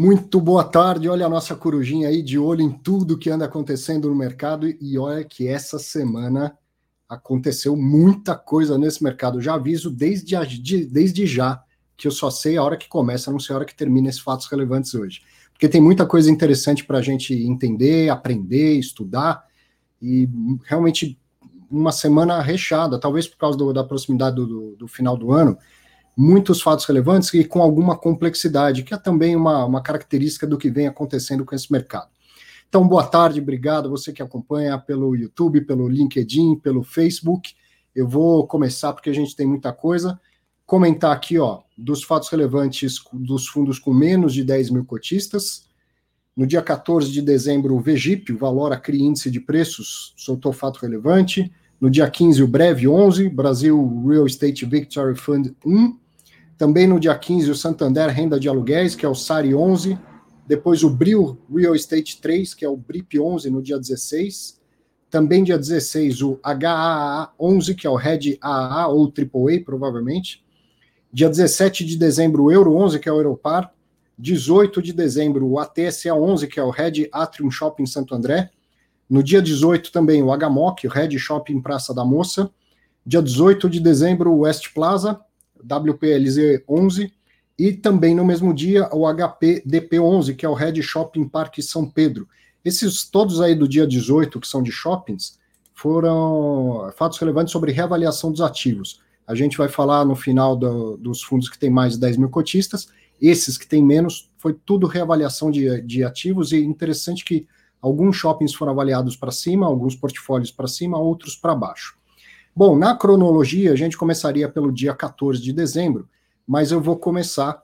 Muito boa tarde. Olha a nossa corujinha aí de olho em tudo que anda acontecendo no mercado e olha que essa semana aconteceu muita coisa nesse mercado. Já aviso desde, desde já que eu só sei a hora que começa, não sei a hora que termina esses fatos relevantes hoje. Porque tem muita coisa interessante para a gente entender, aprender, estudar e realmente uma semana recheada, talvez por causa do, da proximidade do, do, do final do ano muitos fatos relevantes e com alguma complexidade, que é também uma, uma característica do que vem acontecendo com esse mercado. Então, boa tarde, obrigado você que acompanha pelo YouTube, pelo LinkedIn, pelo Facebook. Eu vou começar porque a gente tem muita coisa. Comentar aqui, ó, dos fatos relevantes dos fundos com menos de 10 mil cotistas. No dia 14 de dezembro, o VGIP, o Valor Acri Índice de Preços, soltou fato relevante. No dia 15, o Breve 11, Brasil Real Estate Victory Fund 1. Também no dia 15, o Santander Renda de Aluguéis, que é o SARI 11. Depois o BRIL Real Estate 3, que é o BRIP 11, no dia 16. Também dia 16, o HAA 11, que é o RED AAA ou AAA, provavelmente. Dia 17 de dezembro, o Euro 11, que é o Europar. 18 de dezembro, o ATSA 11, que é o Red Atrium Shopping Santo André. No dia 18 também o HMOC, o Red Shopping Praça da Moça. Dia 18 de dezembro, o West Plaza. WPLZ 11, e também no mesmo dia o HPDP 11, que é o Red Shopping Parque São Pedro. Esses todos aí do dia 18, que são de shoppings, foram fatos relevantes sobre reavaliação dos ativos. A gente vai falar no final do, dos fundos que tem mais de 10 mil cotistas, esses que tem menos, foi tudo reavaliação de, de ativos, e interessante que alguns shoppings foram avaliados para cima, alguns portfólios para cima, outros para baixo. Bom, na cronologia, a gente começaria pelo dia 14 de dezembro, mas eu vou começar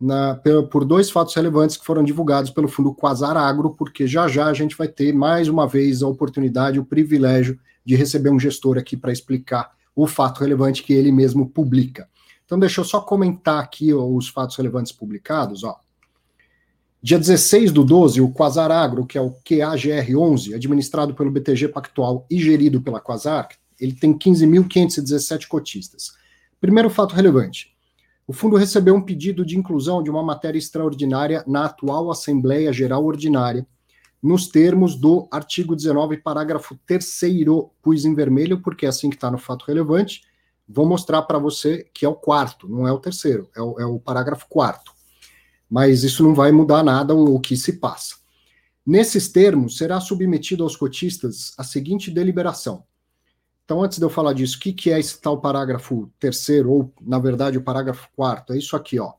na, por dois fatos relevantes que foram divulgados pelo fundo Quasar Agro, porque já já a gente vai ter mais uma vez a oportunidade, o privilégio de receber um gestor aqui para explicar o fato relevante que ele mesmo publica. Então, deixa eu só comentar aqui os fatos relevantes publicados. Ó. Dia 16 do 12, o Quasar Agro, que é o QAGR11, administrado pelo BTG Pactual e gerido pela Quasar, ele tem 15.517 cotistas. Primeiro fato relevante: o fundo recebeu um pedido de inclusão de uma matéria extraordinária na atual Assembleia Geral Ordinária, nos termos do artigo 19, parágrafo 3, pus em vermelho, porque é assim que está no fato relevante. Vou mostrar para você que é o quarto, não é o terceiro, é o, é o parágrafo quarto. Mas isso não vai mudar nada o, o que se passa. Nesses termos, será submetido aos cotistas a seguinte deliberação então, antes de eu falar disso, o que, que é esse tal parágrafo terceiro, ou, na verdade, o parágrafo quarto? É isso aqui, ó.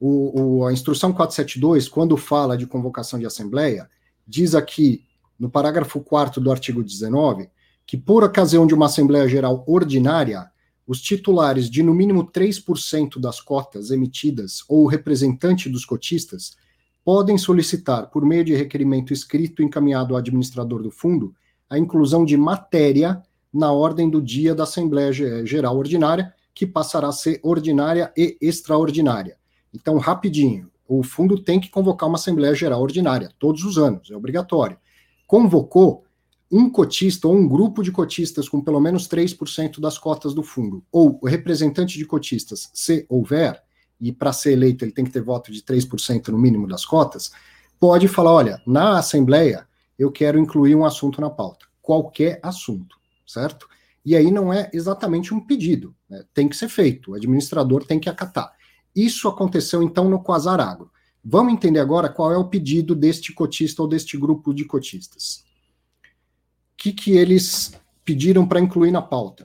O, o, a instrução 472, quando fala de convocação de assembleia, diz aqui, no parágrafo 4 do artigo 19, que por ocasião de uma assembleia geral ordinária, os titulares de no mínimo 3% das cotas emitidas ou o representante dos cotistas podem solicitar, por meio de requerimento escrito encaminhado ao administrador do fundo, a inclusão de matéria na ordem do dia da Assembleia Geral Ordinária, que passará a ser ordinária e extraordinária. Então, rapidinho, o fundo tem que convocar uma Assembleia Geral Ordinária, todos os anos, é obrigatório. Convocou um cotista ou um grupo de cotistas com pelo menos 3% das cotas do fundo, ou o representante de cotistas, se houver, e para ser eleito ele tem que ter voto de 3% no mínimo das cotas, pode falar: olha, na Assembleia eu quero incluir um assunto na pauta, qualquer assunto, certo? E aí não é exatamente um pedido, né? tem que ser feito, o administrador tem que acatar. Isso aconteceu então no Quasar Agro. Vamos entender agora qual é o pedido deste cotista ou deste grupo de cotistas. O que, que eles pediram para incluir na pauta?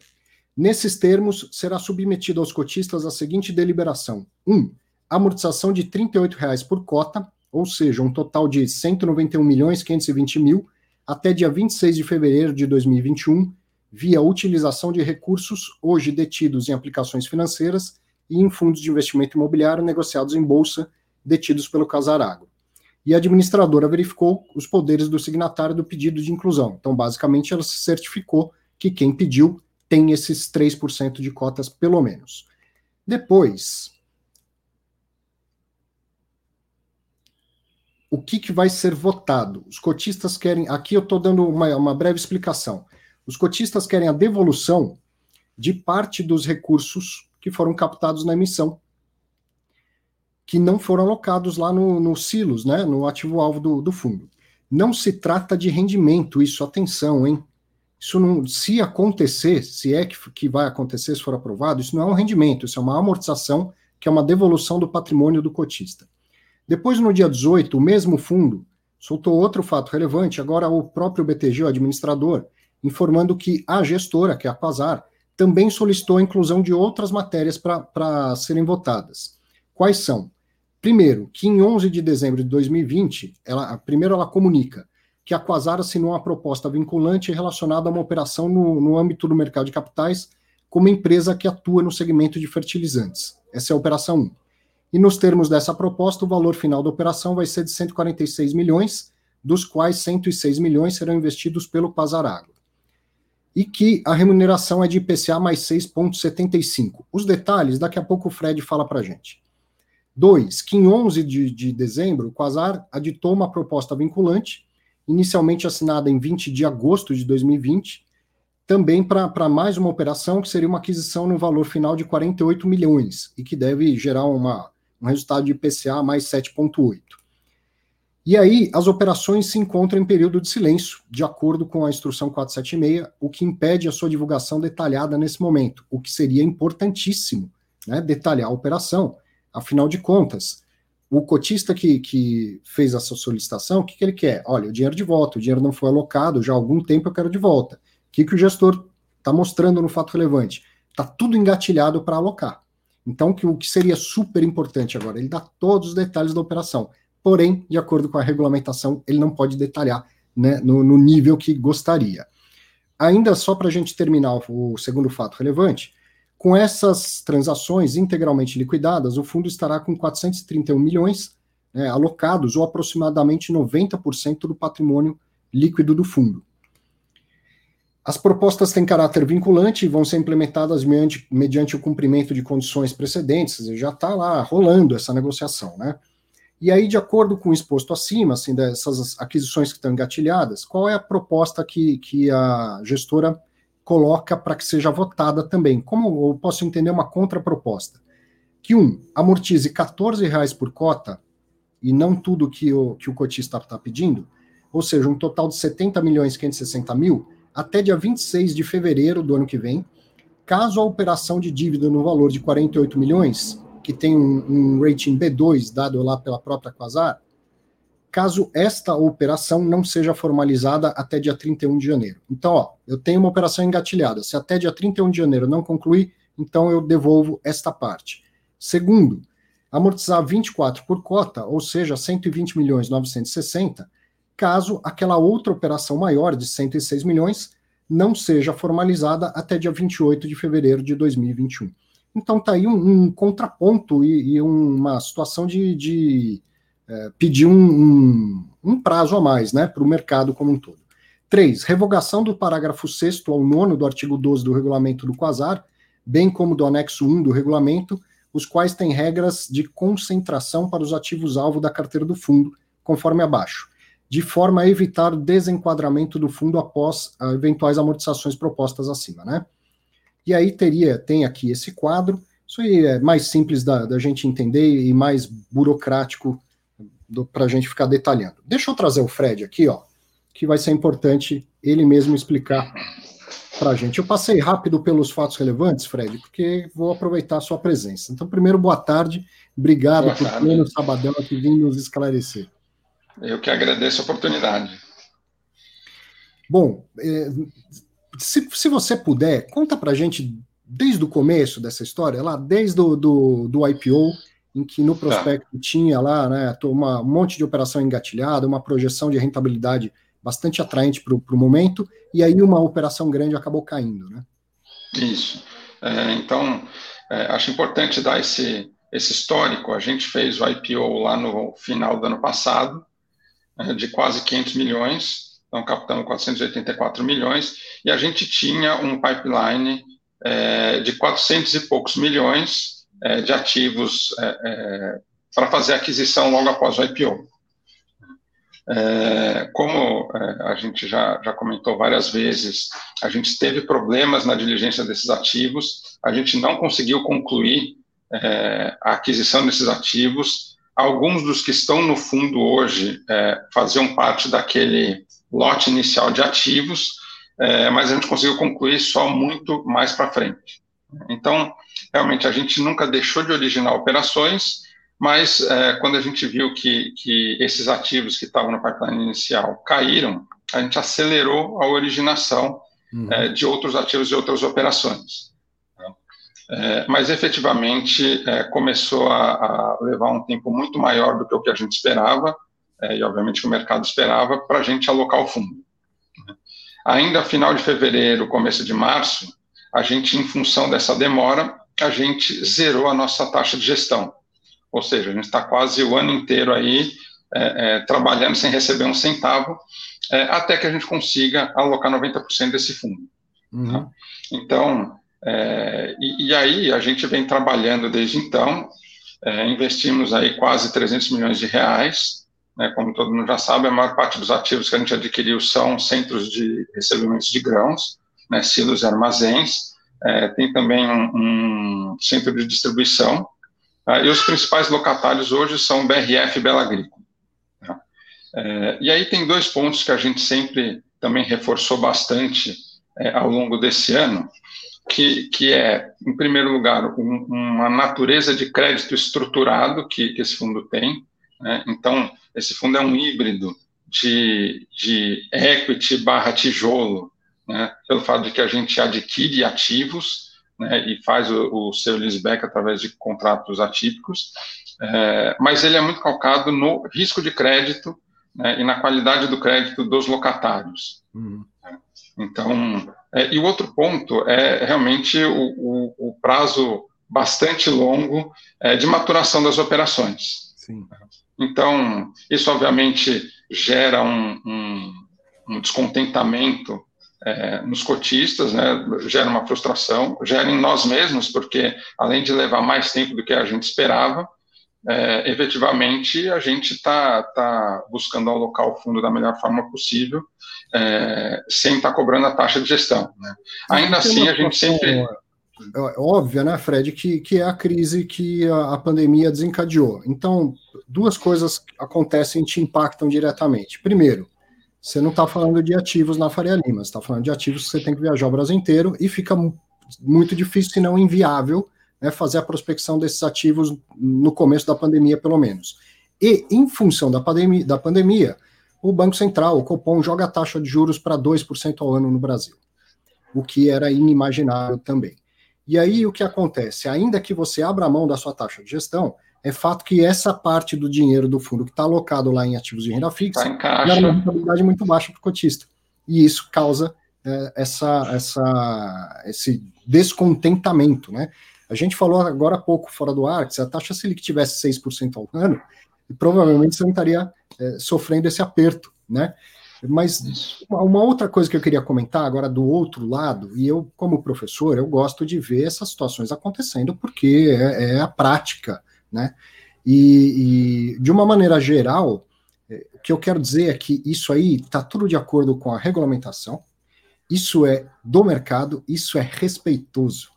Nesses termos, será submetido aos cotistas a seguinte deliberação: 1. Um, amortização de R$ 38,00 por cota, ou seja, um total de 191 milhões 520 mil até dia 26 de fevereiro de 2021, via utilização de recursos hoje detidos em aplicações financeiras e em fundos de investimento imobiliário negociados em bolsa detidos pelo Casarago. E a administradora verificou os poderes do signatário do pedido de inclusão. Então, basicamente, ela se certificou que quem pediu tem esses 3% de cotas, pelo menos. Depois, o que, que vai ser votado. Os cotistas querem. Aqui eu estou dando uma, uma breve explicação. Os cotistas querem a devolução de parte dos recursos que foram captados na emissão, que não foram alocados lá no, no silos, né, no ativo-alvo do, do fundo. Não se trata de rendimento, isso, atenção, hein? Isso não, se acontecer, se é que, que vai acontecer, se for aprovado, isso não é um rendimento, isso é uma amortização, que é uma devolução do patrimônio do cotista. Depois, no dia 18, o mesmo fundo soltou outro fato relevante, agora o próprio BTG, o administrador, informando que a gestora, que é a Quasar, também solicitou a inclusão de outras matérias para serem votadas. Quais são? Primeiro, que em 11 de dezembro de 2020, ela, primeiro ela comunica que a Quasar assinou uma proposta vinculante relacionada a uma operação no, no âmbito do mercado de capitais como empresa que atua no segmento de fertilizantes. Essa é a operação 1. E nos termos dessa proposta, o valor final da operação vai ser de 146 milhões, dos quais 106 milhões serão investidos pelo Quasar Agro e que a remuneração é de IPCA mais 6,75. Os detalhes, daqui a pouco o Fred fala para a gente. Dois, que em 11 de, de dezembro, o Quasar aditou uma proposta vinculante, inicialmente assinada em 20 de agosto de 2020, também para mais uma operação que seria uma aquisição no valor final de 48 milhões e que deve gerar uma, um resultado de IPCA mais 7,8. E aí, as operações se encontram em período de silêncio, de acordo com a instrução 476, o que impede a sua divulgação detalhada nesse momento, o que seria importantíssimo, né, detalhar a operação. Afinal de contas, o cotista que, que fez essa solicitação, o que, que ele quer? Olha, o dinheiro de volta, o dinheiro não foi alocado, já há algum tempo eu quero de volta. O que, que o gestor está mostrando no fato relevante? Está tudo engatilhado para alocar. Então, que, o que seria super importante agora? Ele dá todos os detalhes da operação porém, de acordo com a regulamentação, ele não pode detalhar né, no, no nível que gostaria. Ainda só para a gente terminar o, segundo fato relevante, com essas transações integralmente liquidadas, o fundo estará com 431 milhões né, alocados, ou aproximadamente 90% do patrimônio líquido do fundo. As propostas têm caráter vinculante e vão ser implementadas mediante, mediante o cumprimento de condições precedentes, já está lá rolando essa negociação, né? E aí, de acordo com o exposto acima, assim, dessas aquisições que estão engatilhadas, qual é a proposta que, que a gestora coloca para que seja votada também? Como eu posso entender uma contraproposta? Que, um, amortize R$ reais por cota, e não tudo que o, que o cotista está pedindo, ou seja, um total de 70 milhões 560 mil, até dia 26 de fevereiro do ano que vem, caso a operação de dívida no valor de 48 milhões que tem um, um rating B2 dado lá pela própria Quasar, caso esta operação não seja formalizada até dia 31 de janeiro. Então, ó, eu tenho uma operação engatilhada. Se até dia 31 de janeiro não concluir, então eu devolvo esta parte. Segundo, amortizar 24 por cota, ou seja, 120 milhões 960, caso aquela outra operação maior de 106 milhões não seja formalizada até dia 28 de fevereiro de 2021. Então tá aí um, um contraponto e, e, uma situação de, de é, pedir um, um, um, prazo a mais né, para o mercado como um todo. Três, revogação do parágrafo 6 ao 9 do artigo 12 do regulamento do Quasar, bem como do anexo 1 do regulamento, os quais têm regras de concentração para os ativos-alvo da carteira do fundo, conforme abaixo, de forma a evitar o desenquadramento do fundo após eventuais amortizações propostas acima, né? E aí teria, tem aqui esse quadro, isso aí é mais simples da, da gente entender e mais burocrático para a gente ficar detalhando. Deixa eu trazer o Fred aqui, ó, que vai ser importante ele mesmo explicar para a gente. Eu passei rápido pelos fatos relevantes, Fred, porque vou aproveitar a sua presença. Então, primeiro, boa tarde, obrigado boa por ter no sabadão aqui vir nos esclarecer. Eu que agradeço a oportunidade. Bom, é, se, se você puder, conta para a gente desde o começo dessa história, lá desde o do, do IPO, em que no prospecto tá. tinha lá né, uma, um monte de operação engatilhada, uma projeção de rentabilidade bastante atraente para o momento, e aí uma operação grande acabou caindo, né? Isso. É, então, é, acho importante dar esse, esse histórico. A gente fez o IPO lá no final do ano passado, de quase 500 milhões, então captamos 484 milhões, e a gente tinha um pipeline é, de 400 e poucos milhões é, de ativos é, para fazer aquisição logo após o IPO. Como a gente já, já comentou várias vezes, a gente teve problemas na diligência desses ativos, a gente não conseguiu concluir a aquisição desses ativos. Alguns dos que estão no fundo hoje é, faziam parte daquele lote inicial de ativos, é, mas a gente conseguiu concluir só muito mais para frente. Então, realmente, a gente nunca deixou de originar operações, mas é, quando a gente viu que, que esses ativos que estavam no pipeline inicial caíram, a gente acelerou a originação uhum. é, de outros ativos e outras operações. É, mas efetivamente é, começou a, a, levar um tempo muito maior do que o que a gente esperava, é, e obviamente o mercado esperava, para a gente alocar o fundo. Ainda final de fevereiro, começo de março, a gente, em função dessa demora, a gente zerou a nossa taxa de gestão. Ou seja, a gente está quase o ano inteiro aí é, é, trabalhando sem receber um centavo, é, até que a gente consiga alocar 90% desse fundo. Uhum. Tá? Então, é, e, e, aí a gente vem trabalhando desde então, é, investimos aí quase 300 milhões de reais, né, como todo mundo já sabe, a maior parte dos ativos que a gente adquiriu são centros de recebimentos de grãos, né, silos e armazéns, é, tem também um, um, centro de distribuição, tá? e os principais locatários hoje são BRF e Bela Agrícola. Tá? É, e aí tem dois pontos que a gente sempre também reforçou bastante é, ao longo desse ano, que, que é, em primeiro lugar, um, uma natureza de crédito estruturado que, que esse fundo tem. Né? Então, esse fundo é um híbrido de, de equity barra tijolo, né? pelo fato de que a gente adquire ativos né, e faz o, o seu leaseback através de contratos atípicos, é, mas ele é muito calcado no risco de crédito né, e na qualidade do crédito dos locatários. Uhum. Então, é, e o outro ponto é realmente o, o, o prazo bastante longo é, de maturação das operações. Sim. Então, isso obviamente gera um, um, um descontentamento é, nos cotistas, né, gera uma frustração, gera em nós mesmos, porque além de levar mais tempo do que a gente esperava, é, efetivamente a gente está tá buscando alocar o fundo da melhor forma possível, é, sem estar tá cobrando a taxa de gestão. Né? Ainda assim, a gente sempre. É, é óbvio, né, Fred, que, que é a crise que a, a pandemia desencadeou. Então, duas coisas acontecem e te impactam diretamente. Primeiro, você não está falando de ativos na Faria Lima, você está falando de ativos que você tem que viajar o Brasil inteiro e fica muito difícil, se não inviável, né, fazer a prospecção desses ativos no começo da pandemia, pelo menos. E, em função da pandemia, da pandemia o Banco Central, o Copom, joga a taxa de juros para 2% ao ano no Brasil, o que era inimaginável também. E aí o que acontece? Ainda que você abra mão da sua taxa de gestão, é fato que essa parte do dinheiro do fundo que está alocado lá em ativos de renda fixa tá é uma rentabilidade muito baixa para o cotista. E isso causa é, essa, essa, esse descontentamento. Né? A gente falou agora há pouco fora do ar que se a taxa Selic tivesse 6% ao ano, provavelmente você não estaria é, sofrendo esse aperto. Né? Mas uma outra coisa que eu queria comentar agora do outro lado, e eu, como professor, eu gosto de ver essas situações acontecendo, porque é, é a prática né? E, e de uma maneira geral, é, o que eu quero dizer é que isso aí está tudo de acordo com a regulamentação, isso é do mercado, isso é respeitoso,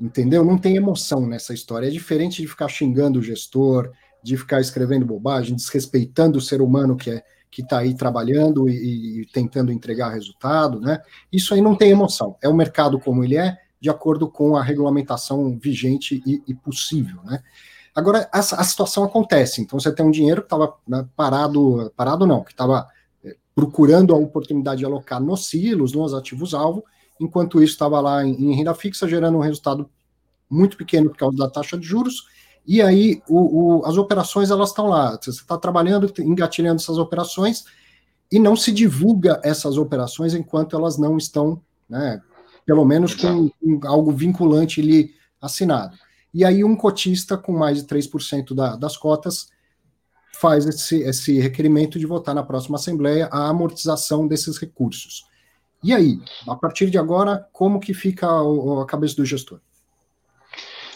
entendeu? Não tem emoção nessa história. É diferente de ficar xingando o gestor, de ficar escrevendo bobagem, desrespeitando o ser humano que é que está aí trabalhando e, e, tentando entregar resultado, né? Isso aí não tem emoção. É o mercado como ele é, de acordo com a regulamentação vigente e, e possível, né? Agora, a, a situação acontece. Então, você tem um dinheiro que estava né, parado, parado não, que estava é, procurando a oportunidade de alocar nos silos, nos ativos-alvo, enquanto isso estava lá em, em, renda fixa, gerando um resultado muito pequeno por causa da taxa de juros. E aí, o, o, as operações, elas estão lá. Você está trabalhando, engatilhando essas operações, e não se divulga essas operações enquanto elas não estão, né, pelo menos com, com algo vinculante ali assinado. E aí um cotista com mais de 3% da, das cotas faz esse, esse requerimento de votar na próxima Assembleia a amortização desses recursos. E aí, a partir de agora, como que fica a, a cabeça do gestor?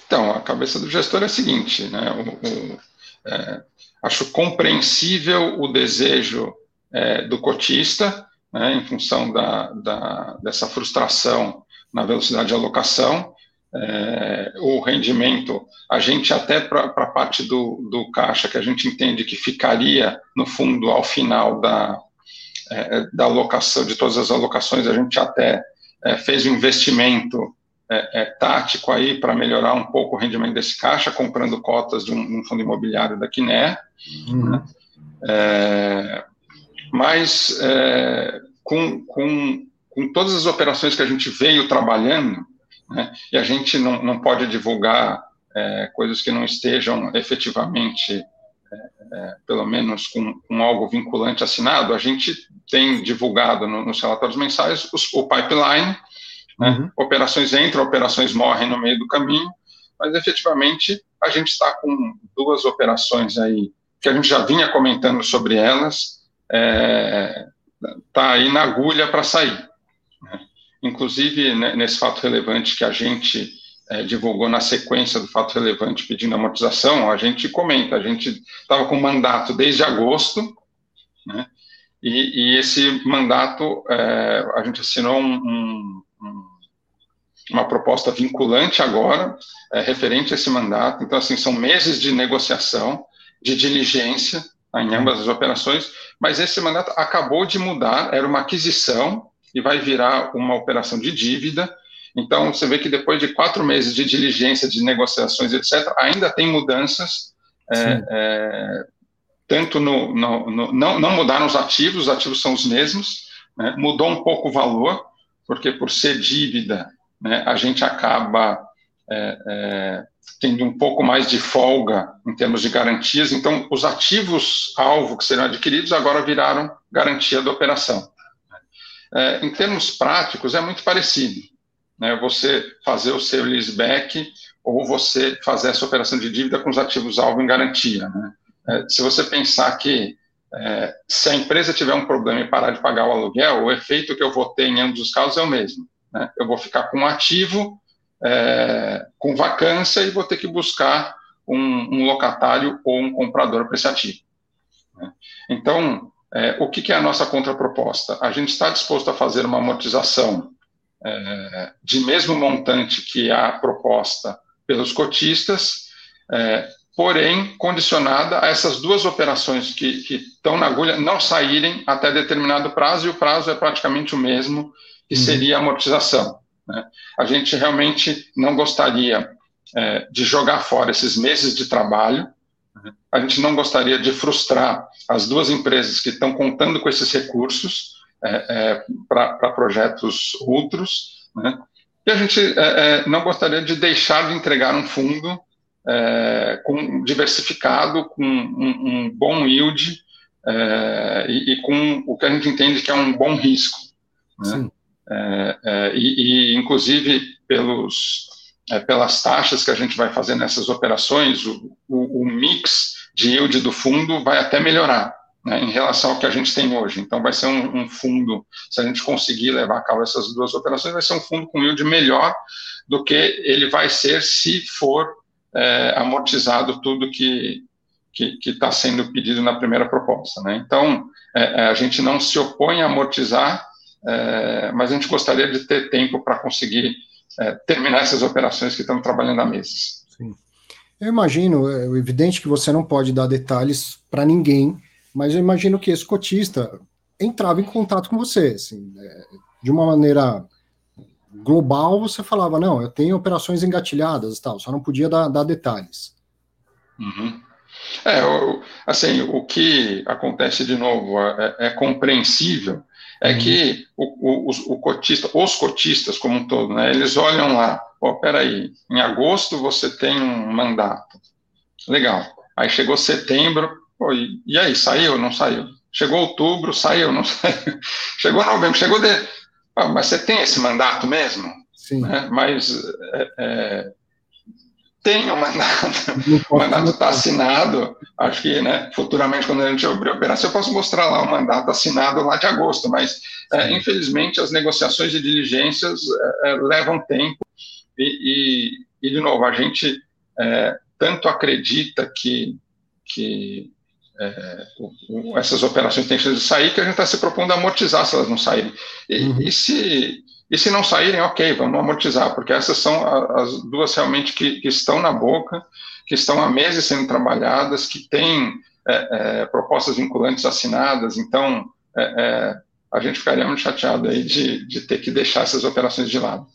Então, a cabeça do gestor é a seguinte, né? O, o, é, acho compreensível o desejo é, do cotista, né, em função da, da, dessa frustração na velocidade de alocação, é, o rendimento, a gente até para a parte do, do caixa, que a gente entende que ficaria no fundo ao final da, é, da alocação, de todas as alocações, a gente até é, fez um investimento é, é, tático aí para melhorar um pouco o rendimento desse caixa, comprando cotas de um, um fundo imobiliário da Quiné. Uhum. Né? É, mas com, com, com todas as operações que a gente veio trabalhando, né? E a gente não, não pode divulgar é, coisas que não estejam efetivamente, é, é, pelo menos com, com, algo vinculante assinado. A gente tem divulgado no, nos relatórios mensais os, o pipeline, né? uhum. operações entram, operações morrem no meio do caminho, mas efetivamente a gente está com duas operações aí que a gente já vinha comentando sobre elas, está é, aí na agulha para sair. Inclusive, né, nesse fato relevante que a gente é, divulgou na sequência do fato relevante pedindo amortização, a gente comenta, a gente estava com mandato desde agosto, né, e, e esse mandato, é, a gente assinou um, um, uma proposta vinculante agora, é, referente a esse mandato, então, assim, são meses de negociação, de diligência em ambas as operações, mas esse mandato acabou de mudar, era uma aquisição, e vai virar uma operação de dívida. Então, você vê que depois de quatro meses de diligência, de negociações, etc., ainda tem mudanças, é, é, tanto no, no, no, não, não mudaram os ativos, os ativos são os mesmos, né, mudou um pouco o valor, porque por ser dívida, né, a gente acaba é, é tendo um pouco mais de folga em termos de garantias. Então, os ativos-alvo que serão adquiridos agora viraram garantia da operação. É, em termos práticos, é muito parecido. Né? Você fazer o seu leaseback ou você fazer essa operação de dívida com os ativos-alvo em garantia. Né? É, se você pensar que é, se a empresa tiver um problema e parar de pagar o aluguel, o efeito que eu vou ter em ambos os casos é o mesmo. Né? Eu vou ficar com um ativo é, com vacância e vou ter que buscar um, um locatário ou um comprador para esse ativo. Né? Então, é, o que, que, é a nossa contraproposta? A gente está disposto a fazer uma amortização é, de mesmo montante que a proposta pelos cotistas, é, porém condicionada a essas duas operações que, que, estão na agulha não saírem até determinado prazo, e o prazo é praticamente o mesmo, que uhum. seria a amortização. Né? A gente realmente não gostaria é, de jogar fora esses meses de trabalho, a gente não gostaria de frustrar as duas empresas que estão contando com esses recursos é, é, para projetos outros, né? e a gente é, é, não gostaria de deixar de entregar um fundo é, com, diversificado, com um, um bom yield e, e, com o que a gente entende que é um bom risco. Né? E, e, inclusive, pelos é, pelas taxas que a gente vai fazer nessas operações, o, o, o mix de yield do fundo vai até melhorar né, em relação ao que a gente tem hoje. Então, vai ser um, um, fundo, se a gente conseguir levar a cabo essas duas operações, vai ser um fundo com yield melhor do que ele vai ser se for é, amortizado tudo que que está sendo pedido na primeira proposta. Né? Então, é, é, a gente não se opõe a amortizar, é, mas a gente gostaria de ter tempo para conseguir é, terminar essas operações que estamos trabalhando há meses. Sim. Eu imagino, é evidente que você não pode dar detalhes para ninguém, mas eu imagino que esse cotista entrava em contato com você, assim, é, de uma maneira global, você falava, não, eu tenho operações engatilhadas e tal, só não podia dar, dar detalhes. Uhum. É, assim, o que acontece de novo é, é compreensível, é uhum. que o, o, o, cotista, os cotistas como um todo, né, eles olham lá, pô, peraí, em agosto você tem um mandato, legal, aí chegou setembro, pô, e, e aí, saiu ou não saiu? Chegou outubro, saiu ou não saiu? Chegou novembro, chegou de... Ah, mas você tem esse mandato mesmo? Sim. Né? Mas é, é, tem o mandato, o mandato está assinado, acho que né, futuramente, quando a gente abrir a operação, eu posso mostrar lá o mandato assinado lá de agosto, mas é, infelizmente as negociações de diligências é, é, levam tempo e, e, e, de novo, a gente é, tanto acredita que, que é, o, o, essas operações têm chance de sair que a gente está se propondo a amortizar se elas não saírem. E, uhum. e se E se não saírem, ok, vamos amortizar, porque essas são as duas realmente que, que estão na boca, que estão há meses sendo trabalhadas, que têm é, é, propostas vinculantes assinadas, então é, é a gente ficaria muito chateado aí de, de ter que deixar essas operações de lado.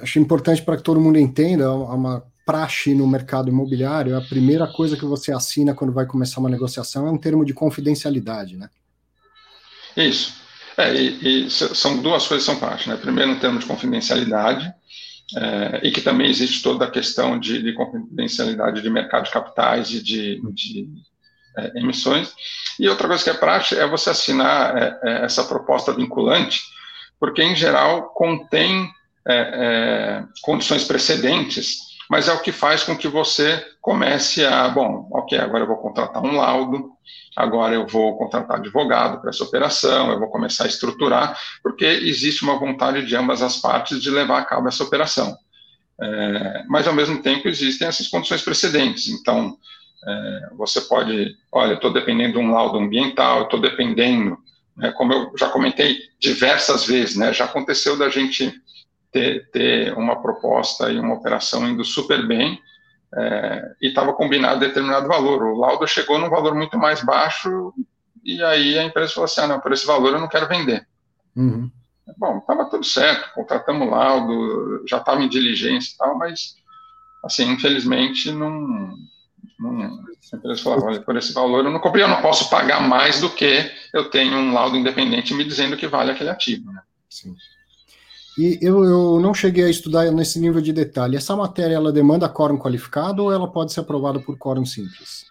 Acho importante para que todo mundo entenda, uma praxe no mercado imobiliário, a primeira coisa que você assina quando vai começar uma negociação é um termo de confidencialidade, né? Isso. É, e, e são duas coisas que são parte, né? Primeiro, um termo de confidencialidade, é, e que também existe toda a questão de, de confidencialidade de mercado de capitais e de, de é, emissões. E outra coisa que é prática é você assinar é, é essa proposta vinculante, porque, em geral, contém é, condições precedentes, mas é o que faz com que você comece a, bom, ok, agora eu vou contratar um laudo, agora eu vou contratar advogado para essa operação, eu vou começar a estruturar, porque existe uma vontade de ambas as partes de levar a cabo essa operação. É, mas, ao mesmo tempo, existem essas condições precedentes. Então, é, você pode, olha, estou dependendo de um laudo ambiental, estou dependendo, né, como eu já comentei diversas vezes, né, já aconteceu da gente ter, ter uma proposta e uma operação indo super bem, é, e estava combinado determinado valor. O laudo chegou num valor muito mais baixo, e aí a empresa falou assim: ah, não, por esse valor eu não quero vender. Uhum. Bom, estava tudo certo, contratamos o laudo, já estava em diligência e tal, mas, assim, infelizmente, não. não a empresa falou: olha, por esse valor eu não comprei, eu não posso pagar mais do que eu tenho um laudo independente me dizendo que vale aquele ativo. Né? Sim. E eu, eu não cheguei a estudar nesse nível de detalhe. Essa matéria ela demanda quórum qualificado ou ela pode ser aprovada por quórum simples?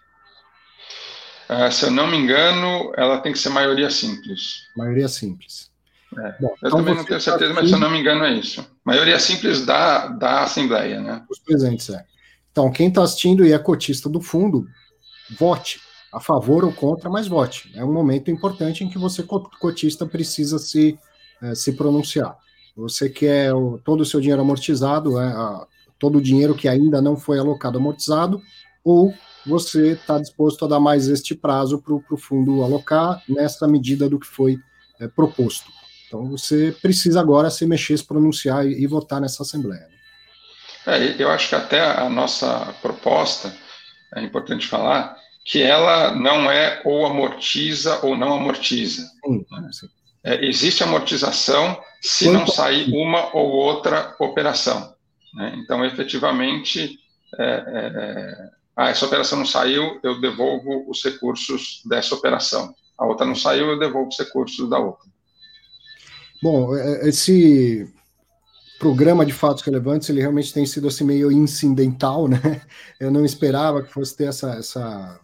Uh, se eu não me engano, ela tem que ser maioria simples. Maioria simples. É. Bom, eu então também não tenho certeza, tá mas se eu não me engano é isso. Maioria simples da, da Assembleia, né? Os presentes, é. Então, quem está assistindo e é cotista do fundo, vote a favor ou contra, mas vote. É um momento importante em que você, cotista, precisa se, é, se pronunciar. Você quer o, todo o seu dinheiro amortizado, é, a, todo o dinheiro que ainda não foi alocado amortizado, ou você está disposto a dar mais este prazo para o fundo alocar nessa medida do que foi é, proposto. Então você precisa agora se mexer, se pronunciar e, e votar nessa Assembleia. É, eu acho que até a nossa proposta, é importante falar, que ela não é ou amortiza ou não amortiza. Sim, sim. É, existe amortização se não sair uma ou outra operação. Né? Então, efetivamente, é, é, ah, essa operação não saiu, eu devolvo os recursos dessa operação. A outra não saiu, eu devolvo os recursos da outra. Bom, é, esse programa de fatos relevantes, ele realmente tem sido assim meio incidental, né? Eu não esperava que fosse ter essa, essa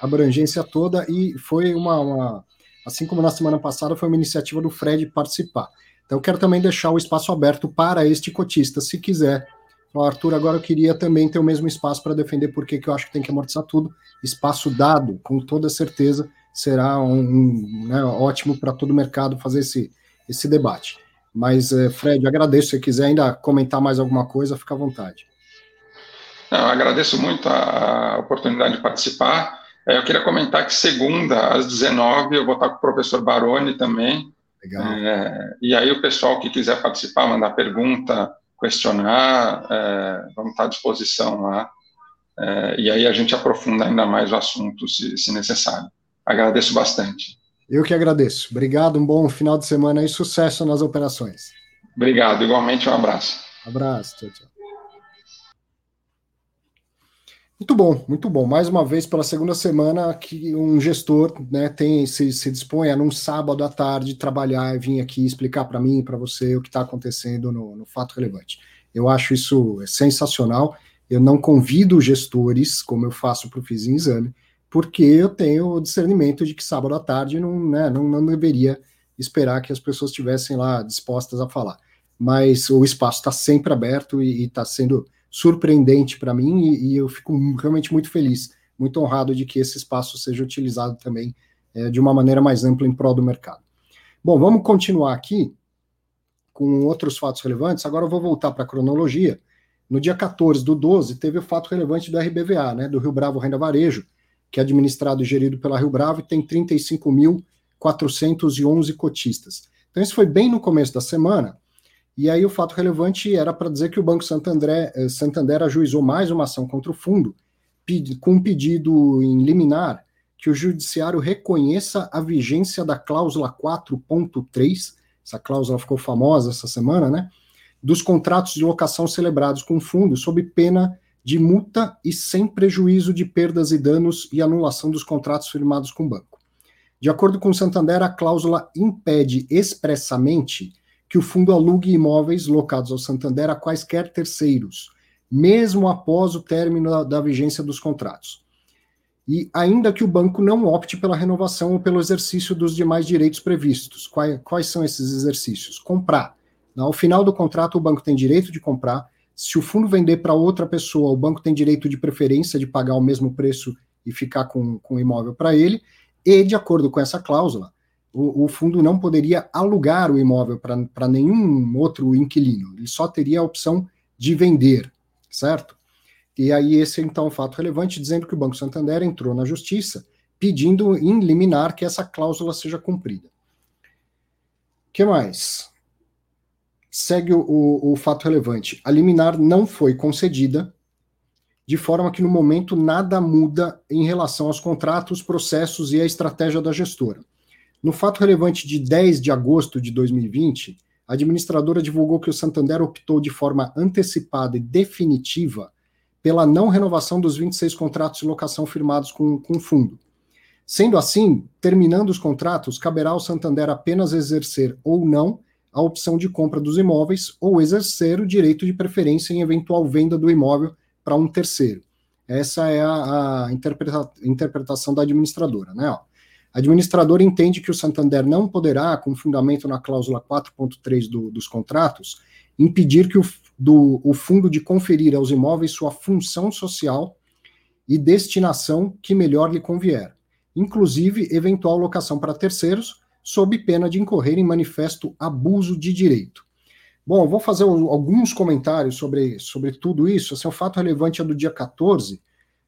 abrangência toda e foi uma, uma, assim como na semana passada, foi uma iniciativa do Fred participar. Então, eu quero também deixar o espaço aberto para este cotista, se quiser. Arthur, agora eu queria também ter o mesmo espaço para defender porque que eu acho que tem que amortizar tudo. Espaço dado, com toda certeza, será um, um né, ótimo para todo o mercado fazer esse, esse debate. Mas, eh, Fred, agradeço. Se quiser ainda comentar mais alguma coisa, fica à vontade. Eu agradeço muito a oportunidade de participar. Eh, eu queria comentar que segunda, às 19 eu vou estar com o professor Baroni também, Legal. É, e aí o pessoal que quiser participar, mandar pergunta, questionar, é, vamos estar à disposição lá. É, e aí a gente aprofunda ainda mais o assunto, se, se necessário. Agradeço bastante. Eu que agradeço. Obrigado, um bom final de semana e sucesso nas operações. Obrigado, igualmente um abraço. abraço, tchau, tchau. Muito bom, muito bom. Mais uma vez, pela segunda semana, que um gestor né, tem se, se dispõe a, num sábado à tarde, trabalhar e vir aqui explicar para mim e para você o que está acontecendo no, no, fato relevante. Eu acho isso sensacional. Eu não convido gestores, como eu faço para o Fiz Exame, porque eu tenho o discernimento de que sábado à tarde não, né, não, não deveria esperar que as pessoas estivessem lá dispostas a falar. Mas o espaço está sempre aberto e está sendo surpreendente para mim e, e, eu fico realmente muito feliz, muito honrado de que esse espaço seja utilizado também é, de uma maneira mais ampla em prol do mercado. Bom, vamos continuar aqui com outros fatos relevantes. Agora eu vou voltar para a cronologia. No dia 14 do 12, teve o fato relevante do RBVA, né, do Rio Bravo Renda Varejo, que é administrado e gerido pela Rio Bravo e tem 35.411 cotistas. Então, isso foi bem no começo da semana, E aí o fato relevante era para dizer que o Banco Santander, eh, Santander ajuizou mais uma ação contra o fundo, com um pedido em liminar que o judiciário reconheça a vigência da cláusula 4.3, essa cláusula ficou famosa essa semana, né? Dos contratos de locação celebrados com o fundo, sob pena de multa e sem prejuízo de perdas e danos e anulação dos contratos firmados com o banco. De acordo com o Santander, a cláusula impede expressamente que o fundo alugue imóveis locados ao Santander a quaisquer terceiros, mesmo após o término da, da vigência dos contratos. E ainda que o banco não opte pela renovação ou pelo exercício dos demais direitos previstos. Quais, quais são esses exercícios? Comprar. Ao final do contrato, o banco tem direito de comprar. Se o fundo vender para outra pessoa, o banco tem direito de preferência de pagar o mesmo preço e ficar com, com o imóvel para ele. E, de acordo com essa cláusula, o, o fundo não poderia alugar o imóvel para nenhum outro inquilino. Ele só teria a opção de vender, certo? E aí esse é então o fato relevante, dizendo que o Banco Santander entrou na justiça pedindo em liminar que essa cláusula seja cumprida. O que mais? Segue o, o, o fato relevante. A liminar não foi concedida, de forma que no momento nada muda em relação aos contratos, processos e a estratégia da gestora. No fato relevante de 10 de agosto de 2020, a administradora divulgou que o Santander optou de forma antecipada e definitiva pela não renovação dos 26 contratos de locação firmados com, o fundo. Sendo assim, terminando os contratos, caberá ao Santander apenas exercer ou não a opção de compra dos imóveis ou exercer o direito de preferência em eventual venda do imóvel para um terceiro. Essa é a, a interpreta, interpretação da administradora. Né? Ó, a administradora entende que o Santander não poderá, com fundamento na cláusula 4.3 do, dos contratos, impedir que o, do, o fundo de conferir aos imóveis sua função social e destinação que melhor lhe convier, inclusive eventual locação para terceiros, sob pena de incorrer em manifesto abuso de direito. Bom, vou fazer alguns comentários sobre, sobre tudo isso. Esse é um fato relevante é do dia 14,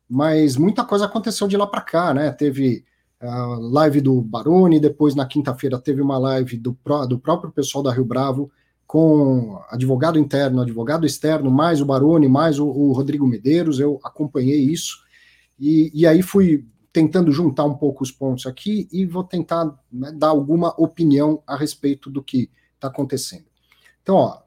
mas muita coisa aconteceu de lá para cá, né? Teve live do Baroni, depois na quinta-feira teve uma live do, do próprio pessoal da Rio Bravo com advogado interno, advogado externo, mais o Baroni, mais o, o Rodrigo Medeiros, eu acompanhei isso, e, e, aí fui tentando juntar um pouco os pontos aqui e vou tentar né, dar alguma opinião a respeito do que está acontecendo. Então, ó.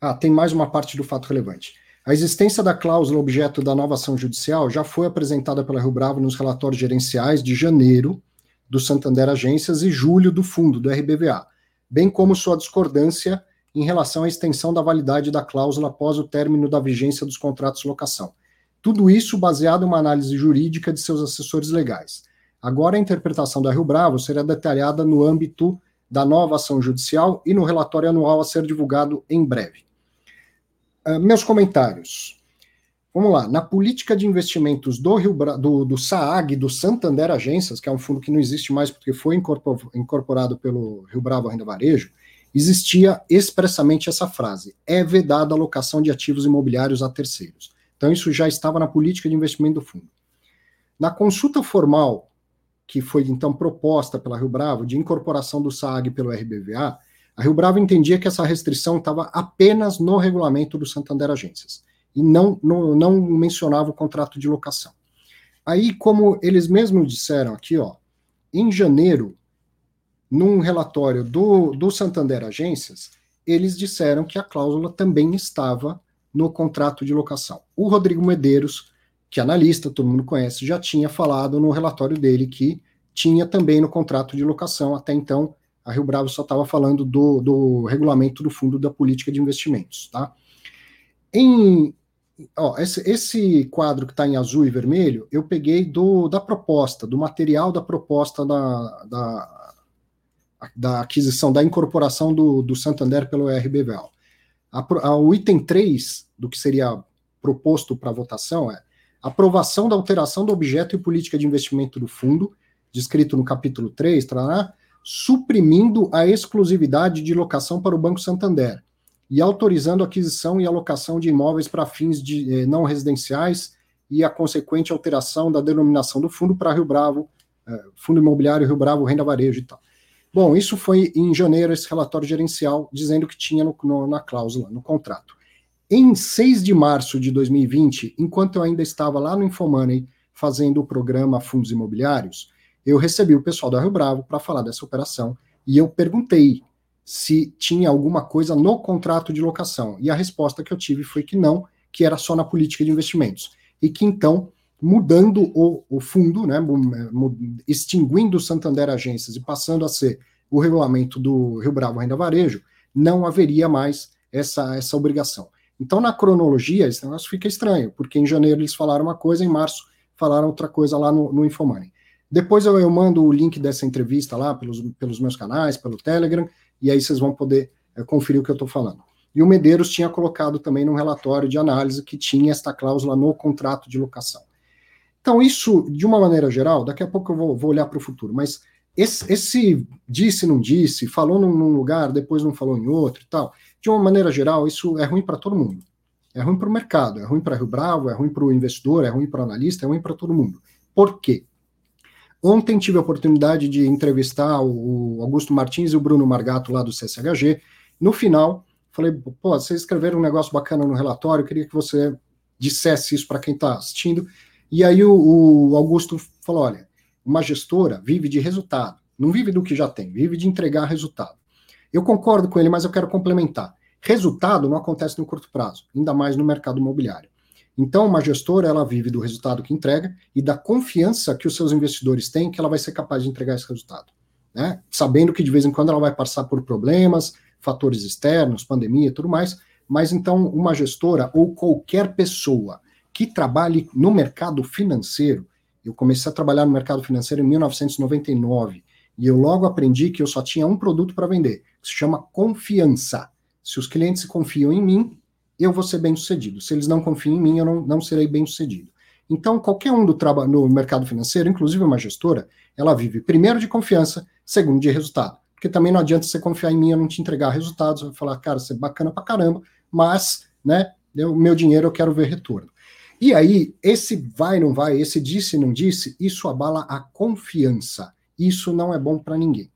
Ah, tem mais uma parte do fato relevante. A existência da cláusula objeto da nova ação judicial já foi apresentada pela Rio Bravo nos relatórios gerenciais de janeiro do Santander Agências e julho do fundo, do RBVA bem como sua discordância em relação à extensão da validade da cláusula após o término da vigência dos contratos de locação. Tudo isso baseado em uma análise jurídica de seus assessores legais. Agora, a interpretação da Rio Bravo será detalhada no âmbito da nova ação judicial e no relatório anual a ser divulgado em breve. Uh, meus comentários. Vamos lá, na política de investimentos do, Rio Bra do, do SAAG, do Santander Agências, que é um fundo que não existe mais porque foi incorporado pelo Rio Bravo Renda Varejo, existia expressamente essa frase: é vedada a alocação de ativos imobiliários a terceiros. Então, isso já estava na política de investimento do fundo. Na consulta formal, que foi então proposta pela Rio Bravo, de incorporação do SAAG pelo RBVA, a Rio Bravo entendia que essa restrição estava apenas no regulamento do Santander Agências e não, não, não mencionava o contrato de locação. Aí, como eles mesmos disseram aqui, ó, em janeiro, num relatório do, do Santander Agências, eles disseram que a cláusula também estava no contrato de locação. O Rodrigo Medeiros, que é analista, todo mundo conhece, já tinha falado no relatório dele que tinha também no contrato de locação. Até então, a Rio Bravo só estava falando do, do regulamento do Fundo da Política de Investimentos. Tá? Em, ó, esse, esse quadro que está em azul e vermelho, eu peguei do, da proposta, do material da proposta da, da, da aquisição, da incorporação do, do Santander pelo RBVAL. A, a, o item 3 do que seria proposto para votação é aprovação da alteração do objeto e política de investimento do fundo, descrito no capítulo 3, trará, suprimindo a exclusividade de locação para o Banco Santander, e autorizando a aquisição e alocação de imóveis para fins de, eh, não residenciais e a consequente alteração da denominação do fundo para Rio Bravo, eh, Fundo Imobiliário Rio Bravo Renda Varejo e tal. Bom, isso foi em janeiro, esse relatório gerencial, dizendo que tinha no, no, na cláusula, no contrato. Em 6 de março de 2020, enquanto eu ainda estava lá no Infomoney fazendo o programa Fundos Imobiliários, eu recebi o pessoal da Rio Bravo para falar dessa operação e eu perguntei se tinha alguma coisa no contrato de locação. E a resposta que eu tive foi que não, que era só na política de investimentos. E que então, mudando o, o fundo, né, extinguindo o Santander Agências e passando a ser o regulamento do Rio Bravo Renda Varejo, não haveria mais essa, essa obrigação. Então, na cronologia, esse negócio fica estranho, porque em janeiro eles falaram uma coisa, em março falaram outra coisa lá no, no Infomoney. Depois eu, eu mando o link dessa entrevista lá pelos, pelos meus canais, pelo Telegram, e aí vocês vão poder é, conferir o que eu estou falando. E o Medeiros tinha colocado também num relatório de análise que tinha esta cláusula no contrato de locação. Então, isso, de uma maneira geral, daqui a pouco eu vou, vou olhar para o futuro, mas esse, esse, disse, não disse, falou num, num, lugar, depois não falou em outro e tal, de uma maneira geral, isso é ruim para todo mundo. É ruim para o mercado, é ruim para Rio Bravo, é ruim para o investidor, é ruim para o analista, é ruim para todo mundo. Por quê? Ontem tive a oportunidade de entrevistar o Augusto Martins e o Bruno Margato lá do CSHG. No final, falei, pô, vocês escreveram um negócio bacana no relatório, queria que você dissesse isso para quem está assistindo. E aí o, o Augusto falou, olha, uma gestora vive de resultado, não vive do que já tem, vive de entregar resultado. Eu concordo com ele, mas eu quero complementar. Resultado não acontece no curto prazo, ainda mais no mercado imobiliário. Então, uma gestora, ela vive do resultado que entrega e da confiança que os seus investidores têm que ela vai ser capaz de entregar esse resultado. Né? Sabendo que de vez em quando ela vai passar por problemas, fatores externos, pandemia e tudo mais, mas então uma gestora ou qualquer pessoa que trabalhe no mercado financeiro, eu comecei a trabalhar no mercado financeiro em 1999, e eu logo aprendi que eu só tinha um produto para vender, que se chama confiança. Se os clientes confiam em mim, eu vou ser bem sucedido. Se eles não confiam em mim, eu não, não serei bem sucedido. Então, qualquer um do trabalho no mercado financeiro, inclusive uma gestora, ela vive primeiro de confiança, segundo de resultado. Porque também não adianta você confiar em mim e não te entregar resultados, eu vou falar, cara, você é bacana pra caramba, mas, né, eu, meu dinheiro eu quero ver retorno. E aí, esse vai, não vai, esse disse, não disse, isso abala a confiança. Isso não é bom para ninguém.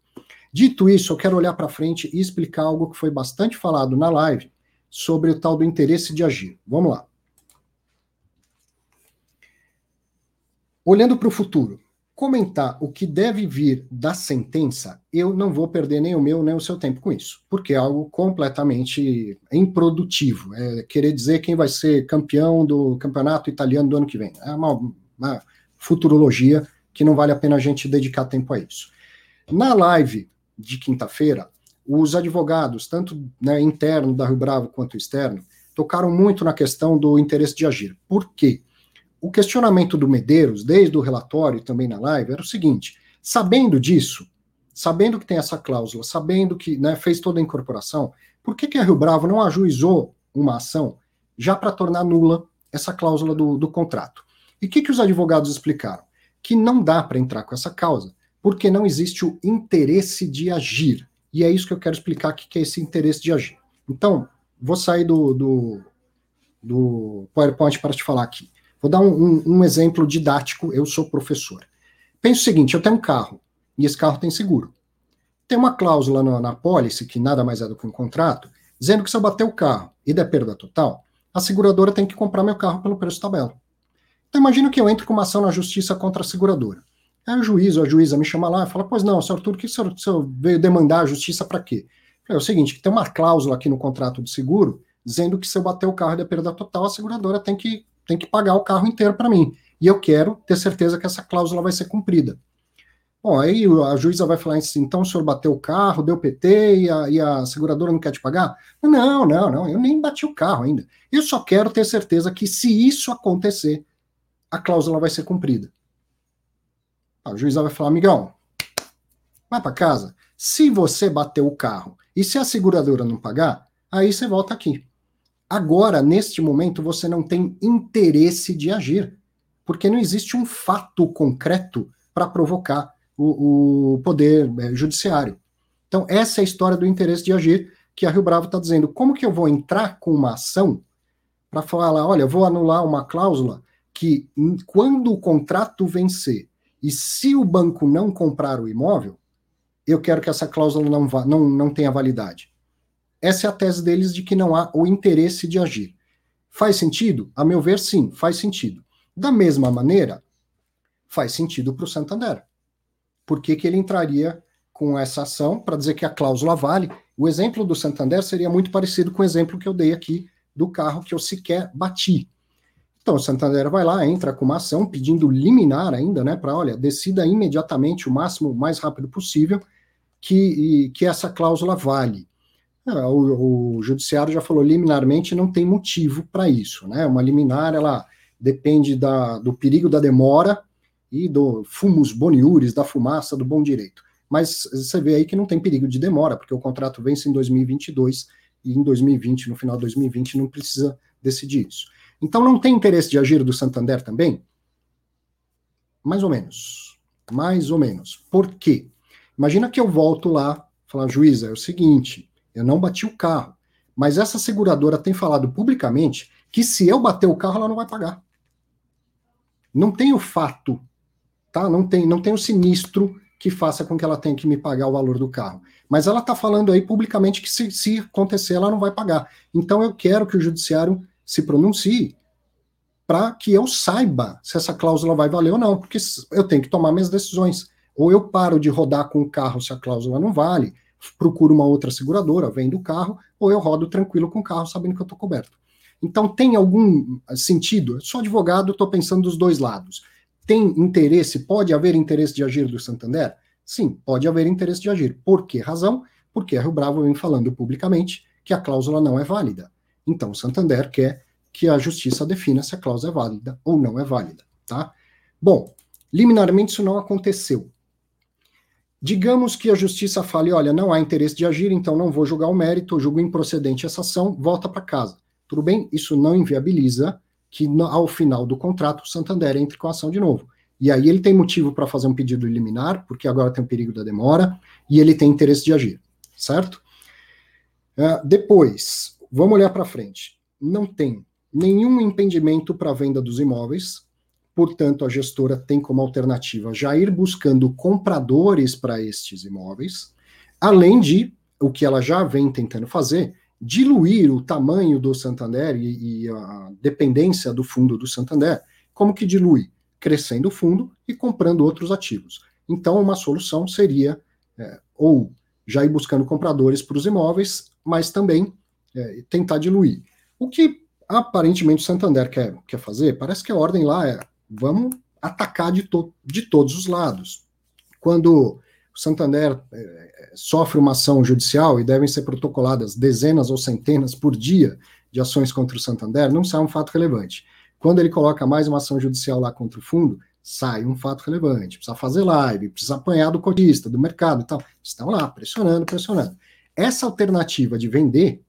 Dito isso, eu quero olhar para frente e explicar algo que foi bastante falado na live sobre o tal do interesse de agir. Vamos lá. Olhando para o futuro, comentar o que deve vir da sentença, eu não vou perder nem o meu nem o seu tempo com isso, porque é algo completamente improdutivo. É querer dizer quem vai ser campeão do campeonato italiano do ano que vem. É uma, uma futurologia que não vale a pena a gente dedicar tempo a isso. Na live de quinta-feira, os advogados, tanto né, interno da Rio Bravo quanto externo, tocaram muito na questão do interesse de agir. Por quê? O questionamento do Medeiros, desde o relatório e também na live, era o seguinte: sabendo disso, sabendo que tem essa cláusula, sabendo que né, fez toda a incorporação, por que, que a Rio Bravo não ajuizou uma ação já para tornar nula essa cláusula do, do contrato? E o que, que os advogados explicaram? que não dá para entrar com essa causa, porque não existe o interesse de agir. E é isso que eu quero explicar o que é esse interesse de agir. Então, vou sair do, do, do PowerPoint para te falar aqui. Vou dar um, um, um, exemplo didático. Eu sou professor. Pensa o seguinte: eu tenho um carro e esse carro tem seguro. Tem uma cláusula na, na pólice, que nada mais é do que um contrato, dizendo que se eu bater o carro e der perda total, a seguradora tem que comprar meu carro pelo preço tabela. Então imagina que eu entro com uma ação na justiça contra a seguradora. Aí o juiz ou a juíza me chama lá e fala, pois não, senhor Arthur, o que o senhor, o senhor veio demandar a justiça para quê? É o seguinte, que tem uma cláusula aqui no contrato de seguro dizendo que se eu bater o carro e der perda total, a seguradora tem que, tem que pagar o carro inteiro para mim. E eu quero ter certeza que essa cláusula vai ser cumprida. Bom, aí a juíza vai falar assim, então o senhor bateu o carro, deu PT e a, e a seguradora não quer te pagar? Não, não, não, eu nem bati o carro ainda. Eu só quero ter certeza que se isso acontecer, a cláusula vai ser cumprida. O juiz vai falar, amigão, vai para casa. Se você bater o carro e se a seguradora não pagar, aí você volta aqui. Agora, neste momento, você não tem interesse de agir, porque não existe um fato concreto para provocar o, o poder é, judiciário. Então, essa é a história do interesse de agir que a Rio Bravo está dizendo. Como que eu vou entrar com uma ação para falar, olha, vou anular uma cláusula que quando o contrato vencer e se o banco não comprar o imóvel, eu quero que essa cláusula não, vá, não, não tenha validade. Essa é a tese deles de que não há o interesse de agir. Faz sentido? A meu ver, sim, faz sentido. Da mesma maneira, faz sentido para o Santander. Por que, que ele entraria com essa ação para dizer que a cláusula vale? O exemplo do Santander seria muito parecido com o exemplo que eu dei aqui do carro que eu sequer bati. Então, o Santander vai lá, entra com uma ação pedindo liminar ainda, né, para, olha, decida imediatamente, o máximo, o mais rápido possível, que, que essa cláusula vale. É, o, o, judiciário já falou liminarmente, não tem motivo para isso, né? Uma liminar, ela depende da, do perigo da demora e do fumus boniuris, da fumaça do bom direito. Mas você vê aí que não tem perigo de demora, porque o contrato vence em 2022 e em 2020, no final de 2020, não precisa decidir isso. Então não tem interesse de agir do Santander também? Mais ou menos. Mais ou menos. Por quê? Imagina que eu volto lá, falar, juíza, é o seguinte, eu não bati o carro, mas essa seguradora tem falado publicamente que se eu bater o carro, ela não vai pagar. Não tem o fato, tá? Não tem, não tem o sinistro que faça com que ela tenha que me pagar o valor do carro. Mas ela está falando aí publicamente que se, se acontecer, ela não vai pagar. Então eu quero que o judiciário se pronuncie para que eu saiba se essa cláusula vai valer ou não, porque eu tenho que tomar minhas decisões. Ou eu paro de rodar com o carro se a cláusula não vale, procuro uma outra seguradora, vendo o carro, ou eu rodo tranquilo com o carro sabendo que eu estou coberto. Então tem algum sentido? Eu sou advogado, estou pensando dos dois lados. Tem interesse, pode haver interesse de agir do Santander? Sim, pode haver interesse de agir. Por que razão? Porque a Rio Bravo vem falando publicamente que a cláusula não é válida. Então, o Santander quer que a justiça defina se a cláusula é válida ou não é válida, tá? Bom, liminarmente isso não aconteceu. Digamos que a justiça fale, olha, não há interesse de agir, então não vou julgar o mérito, julgo improcedente essa ação, volta para casa. Tudo bem? Isso não inviabiliza que ao final do contrato o Santander entre com a ação de novo. E aí ele tem motivo para fazer um pedido liminar, porque agora tem o perigo da demora, e ele tem interesse de agir, certo? Uh, depois, vamos olhar para frente. Não tem nenhum impedimento para a venda dos imóveis, portanto, a gestora tem como alternativa já ir buscando compradores para estes imóveis, além de o que ela já vem tentando fazer, diluir o tamanho do Santander e, e a dependência do fundo do Santander. Como que dilui? Crescendo o fundo e comprando outros ativos. Então, uma solução seria é, ou já ir buscando compradores para os imóveis, mas também é, tentar diluir. O que aparentemente o Santander quer, quer fazer, parece que a ordem lá é vamos atacar de, to de todos os lados. Quando o Santander é, sofre uma ação judicial e devem ser protocoladas dezenas ou centenas por dia de ações contra o Santander, não sai um fato relevante. Quando ele coloca mais uma ação judicial lá contra o fundo, sai um fato relevante. Precisa fazer live, precisa apanhar do cotista, do mercado e tal. Estão lá, pressionando, pressionando. Essa alternativa de vender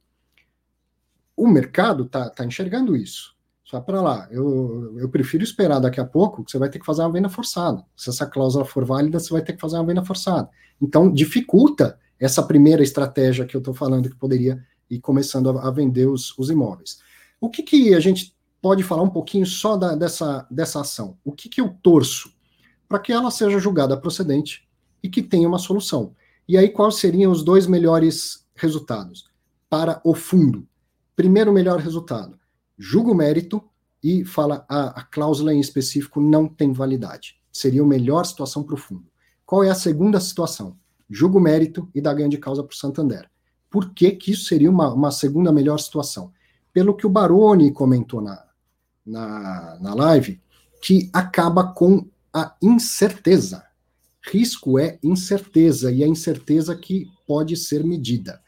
o mercado está tá enxergando isso. Só para lá. Eu, eu prefiro esperar daqui a pouco, que você vai ter que fazer uma venda forçada. Se essa cláusula for válida, você vai ter que fazer uma venda forçada. Então, dificulta essa primeira estratégia que eu estou falando, que poderia ir começando a, a vender os, os, imóveis. O que, que a gente pode falar um pouquinho só da, dessa, dessa ação? O que, que eu torço? Para que ela seja julgada procedente e que tenha uma solução. E aí, quais seriam os dois melhores resultados? Para o fundo, primeiro melhor resultado, julga o mérito e fala a, a cláusula em específico não tem validade. Seria a melhor situação para o fundo. Qual é a segunda situação? Julga o mérito e dá ganho de causa para o Santander. Por que, que isso seria uma, uma segunda melhor situação? Pelo que o Baroni comentou na, na, na live, que acaba com a incerteza. Risco é incerteza, e a incerteza que pode ser medida.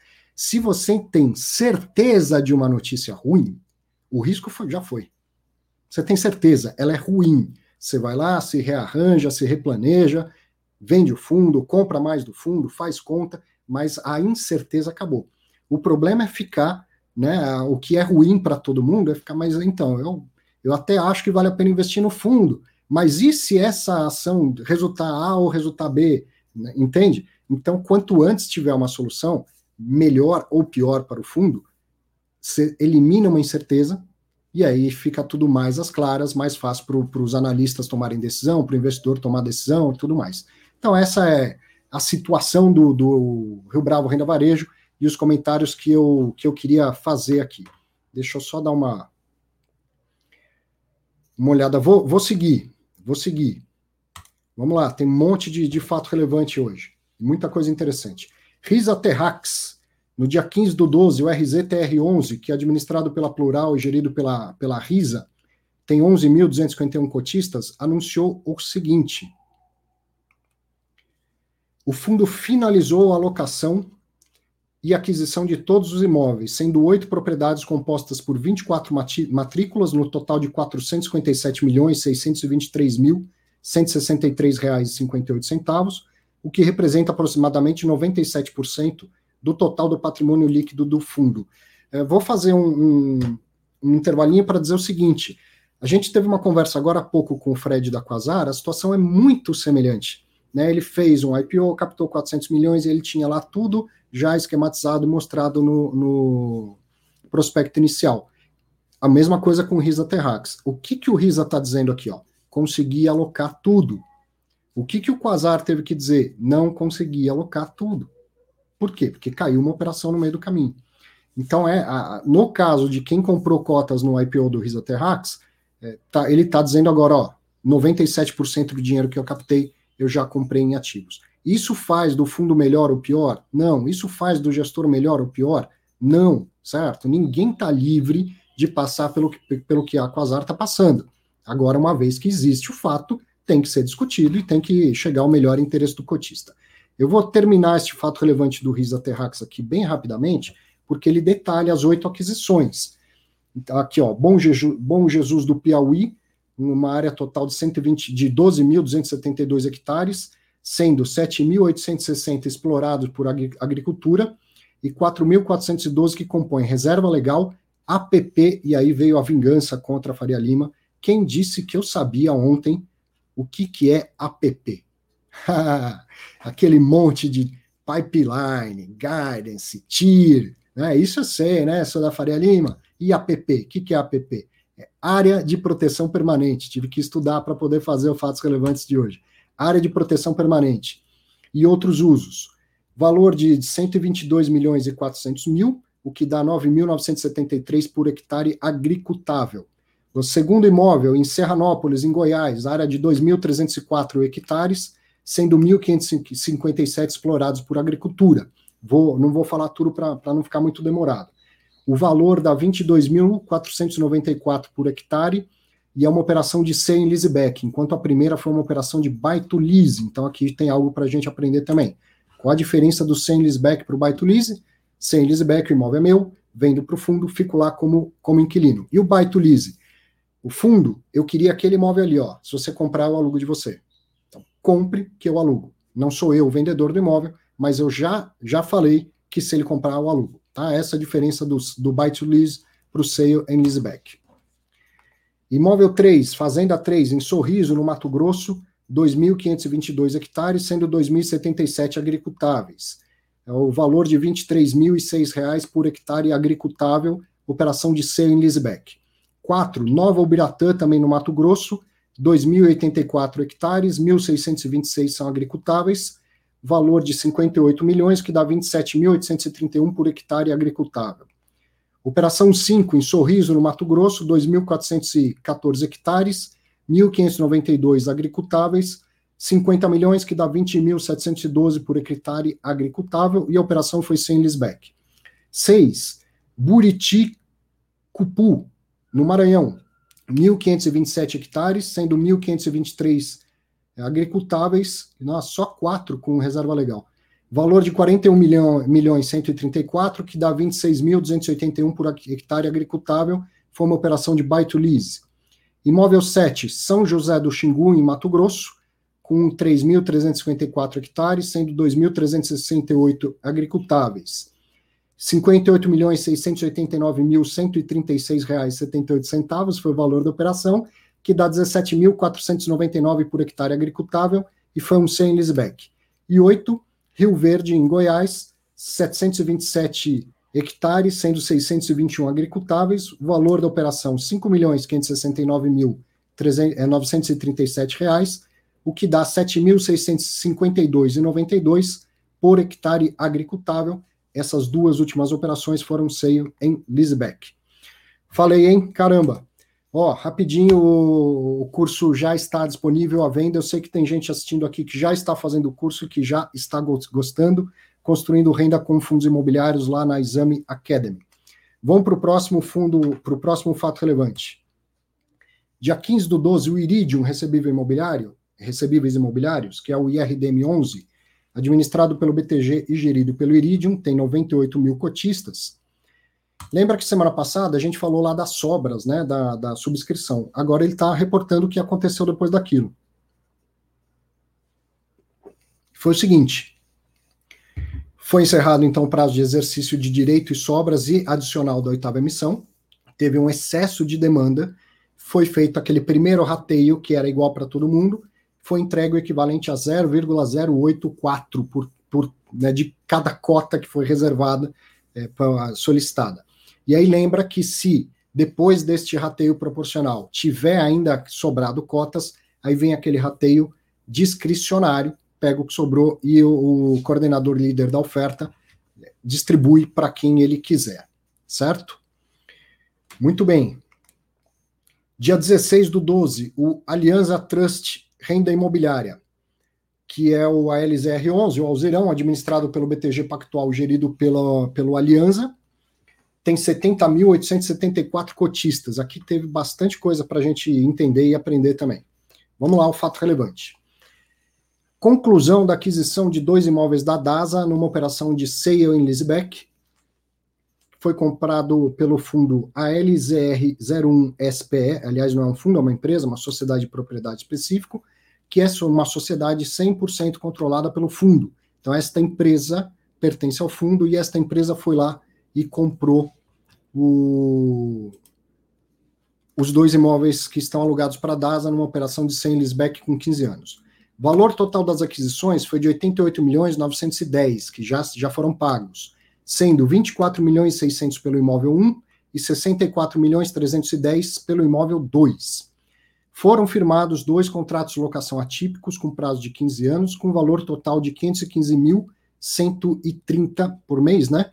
Se você tem certeza de uma notícia ruim, o risco foi, já foi. Você tem certeza, ela é ruim. Você vai lá, se rearranja, se replaneja, vende o fundo, compra mais do fundo, faz conta, mas a incerteza acabou. O problema é ficar, né? O que é ruim para todo mundo é ficar, mas então, eu, eu até acho que vale a pena investir no fundo, mas e se essa ação resultar A ou resultar B? Né, entende? Então, quanto antes tiver uma solução, melhor ou pior para o fundo, você elimina uma incerteza e aí fica tudo mais às claras, mais fácil para os analistas tomarem decisão, para o investidor tomar decisão e tudo mais. Então, essa é a situação do, do Rio Bravo Renda Varejo e os comentários que eu, que eu queria fazer aqui. Deixa eu só dar uma, uma olhada. Vou, vou seguir, vou seguir. Vamos lá, tem um monte de, de fato relevante hoje. Muita coisa interessante. Risa Terrax, no dia 15 do 12, o RZTR11, que é administrado pela Plural e gerido pela, pela Risa, tem 11.251 cotistas, anunciou o seguinte: o fundo finalizou a alocação e aquisição de todos os imóveis, sendo oito propriedades compostas por 24 matrículas, no total de R$ 457.623.163,58, o que representa aproximadamente 97% do total do patrimônio líquido do fundo. É, vou fazer um, um, um intervalinho para dizer o seguinte: a gente teve uma conversa agora há pouco com o Fred da Quasar, a situação é muito semelhante. Né? Ele fez um IPO, captou 400 milhões e ele tinha lá tudo já esquematizado e mostrado no, no prospecto inicial. A mesma coisa com o Risa Terrax. O que, que o Risa está dizendo aqui? Ó? Consegui alocar tudo. O que, que o Quasar teve que dizer? Não consegui alocar tudo. Por quê? Porque caiu uma operação no meio do caminho. Então, é a, no caso de quem comprou cotas no IPO do Risa Terrax, é, tá, ele está dizendo agora, ó, 97% do dinheiro que eu captei eu já comprei em ativos. Isso faz do fundo melhor ou pior? Não. Isso faz do gestor melhor ou pior? Não, certo? Ninguém está livre de passar pelo que, pelo que a Quasar está passando. Agora, uma vez que existe o fato, tem que ser discutido e tem que chegar ao melhor interesse do cotista. Eu vou terminar este fato relevante do Risa Terrax aqui bem rapidamente, porque ele detalha as oito aquisições. Então, aqui, ó, Bom, Jeju, Bom Jesus do Piauí, uma área total de 120 de 12.272 hectares, sendo 7.860 explorados por agricultura e 4.412 que compõem reserva legal, APP, e aí veio a vingança contra a Faria Lima. Quem disse que eu sabia ontem o que, que é APP? Aquele monte de pipeline, guidance, TIR, né? Isso eu sei, né? Sou da Faria Lima. E APP? O que, que é APP? É área de proteção permanente. Tive que estudar para poder fazer os fatos relevantes de hoje área de proteção permanente e outros usos. Valor de 122 milhões e 400 mil, o que dá 9.973 por hectare agricultável. O segundo imóvel, em Serranópolis, em Goiás, área de 2.304 hectares, sendo 1.557 explorados por agricultura. Vou, não vou falar tudo para não ficar muito demorado. O valor dá 22.494 por hectare, e é uma operação de C em leaseback, enquanto a primeira foi uma operação de buy to lease. Então aqui tem algo para a gente aprender também. Qual a diferença do C em leaseback para o buy to lease? C em leaseback, o imóvel é meu, vendo para o fundo, fico lá como, como inquilino. E o buy to lease? O fundo, eu queria aquele imóvel ali, ó. Se você comprar, eu alugo de você. Então, compre que eu alugo. Não sou eu o vendedor do imóvel, mas eu já já falei que se ele comprar, eu alugo. Tá? Essa é a diferença do, do buy to lease para o sale em leaseback. Imóvel 3, Fazenda 3, em Sorriso, no Mato Grosso, 2.522 hectares, sendo 2.077 agricultáveis. É o valor de R$ 23.006 por hectare agricultável, operação de sale em leaseback. 4. Nova Ubiratã, também no Mato Grosso, 2.084 hectares, 1.626 são agricultáveis, valor de 58 milhões, que dá 27.831 por hectare agricultável. Operação 5, em Sorriso, no Mato Grosso, 2.414 hectares, 1.592 agricultáveis, 50 milhões, que dá 20.712 por hectare agricultável, e a operação foi sem Lisbeck. 6. Buriti Cupu, no Maranhão, 1.527 hectares, sendo 1.523 agricultáveis, nós só quatro com reserva legal. Valor de 41 milhão, milhões 134, que dá 26.281 por hectare agricultável, foi uma operação de buy to lease. Imóvel 7, São José do Xingu, em Mato Grosso, com 3.354 hectares, sendo 2.368 agricultáveis. R$ 58.689.136,78 foi o valor da operação, que dá 17.499 por hectare agricultável e foi um sem leaseback. E 8, Rio Verde, em Goiás, 727 hectares, sendo 621 agricultáveis, o valor da operação 5.569.937 reais, o que dá 7.652,92 por hectare agricultável. Essas duas últimas operações foram seio em Lisbeck. Falei, hein? Caramba! Ó, rapidinho, o curso já está disponível à venda. Eu sei que tem gente assistindo aqui que já está fazendo o curso, que já está gostando, construindo renda com fundos imobiliários lá na Exame Academy. Vamos para o próximo fundo, para o próximo fato relevante. Dia 15 do 12, o Iridium recebível imobiliário, recebíveis imobiliários, que é o IRDM 11, administrado pelo BTG e gerido pelo Iridium, tem 98 mil cotistas Lembra que semana passada a gente falou lá das sobras, né, da, da subscrição. Agora ele está reportando o que aconteceu depois daquilo. Foi o seguinte: foi encerrado então o prazo de exercício de direito e sobras e adicional da oitava emissão. Teve um excesso de demanda. Foi feito aquele primeiro rateio que era igual para todo mundo. Foi entregue o equivalente a 0,084 por, por né, de cada cota que foi reservada é, solicitada. E aí lembra que se depois deste rateio proporcional tiver ainda sobrado cotas, aí vem aquele rateio discricionário, pega o que sobrou e o, o coordenador líder da oferta distribui para quem ele quiser, certo? Muito bem. Dia 16 do 12, o Aliança Trust Renda Imobiliária, que é o ALZR11, o Alzirão, administrado pelo BTG Pactual, gerido pela, pelo Aliança, tem 70.874 cotistas. Aqui teve bastante coisa para a gente entender e aprender também. Vamos lá, o fato relevante. Conclusão da aquisição de dois imóveis da DASA numa operação de sale em Lisbeck. Foi comprado pelo fundo ALZR01SPE, aliás, não é um fundo, é uma empresa, uma sociedade de propriedade específico, que é uma sociedade 100% controlada pelo fundo. Então, esta empresa pertence ao fundo e esta empresa foi lá e comprou o, os dois imóveis que estão alugados para a DASA numa operação de 100 leaseback com 15 anos. O valor total das aquisições foi de 88 milhões 910, que já, já foram pagos, sendo 24 milhões 600 pelo imóvel 1 e 64 milhões 310 pelo imóvel 2. Foram firmados dois contratos de locação atípicos com prazo de 15 anos, com valor total de 515.130 por mês, né?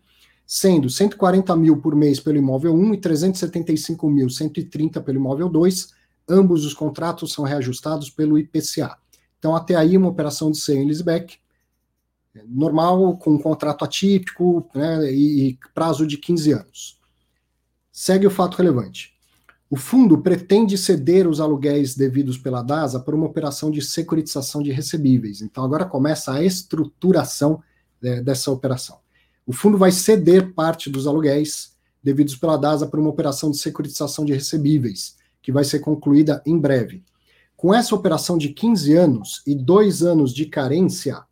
sendo 140 mil por mês pelo imóvel 1 e 375.130 pelo imóvel 2. Ambos os contratos são reajustados pelo IPCA. Então, até aí, uma operação de sale leaseback normal, com um contrato atípico né, e prazo de 15 anos. Segue o fato relevante. O fundo pretende ceder os aluguéis devidos pela DASA por uma operação de securitização de recebíveis. Então, agora começa a estruturação é, dessa operação. O fundo vai ceder parte dos aluguéis devidos pela DASA para uma operação de securitização de recebíveis, que vai ser concluída em breve. Com essa operação de 15 anos e dois anos de carência,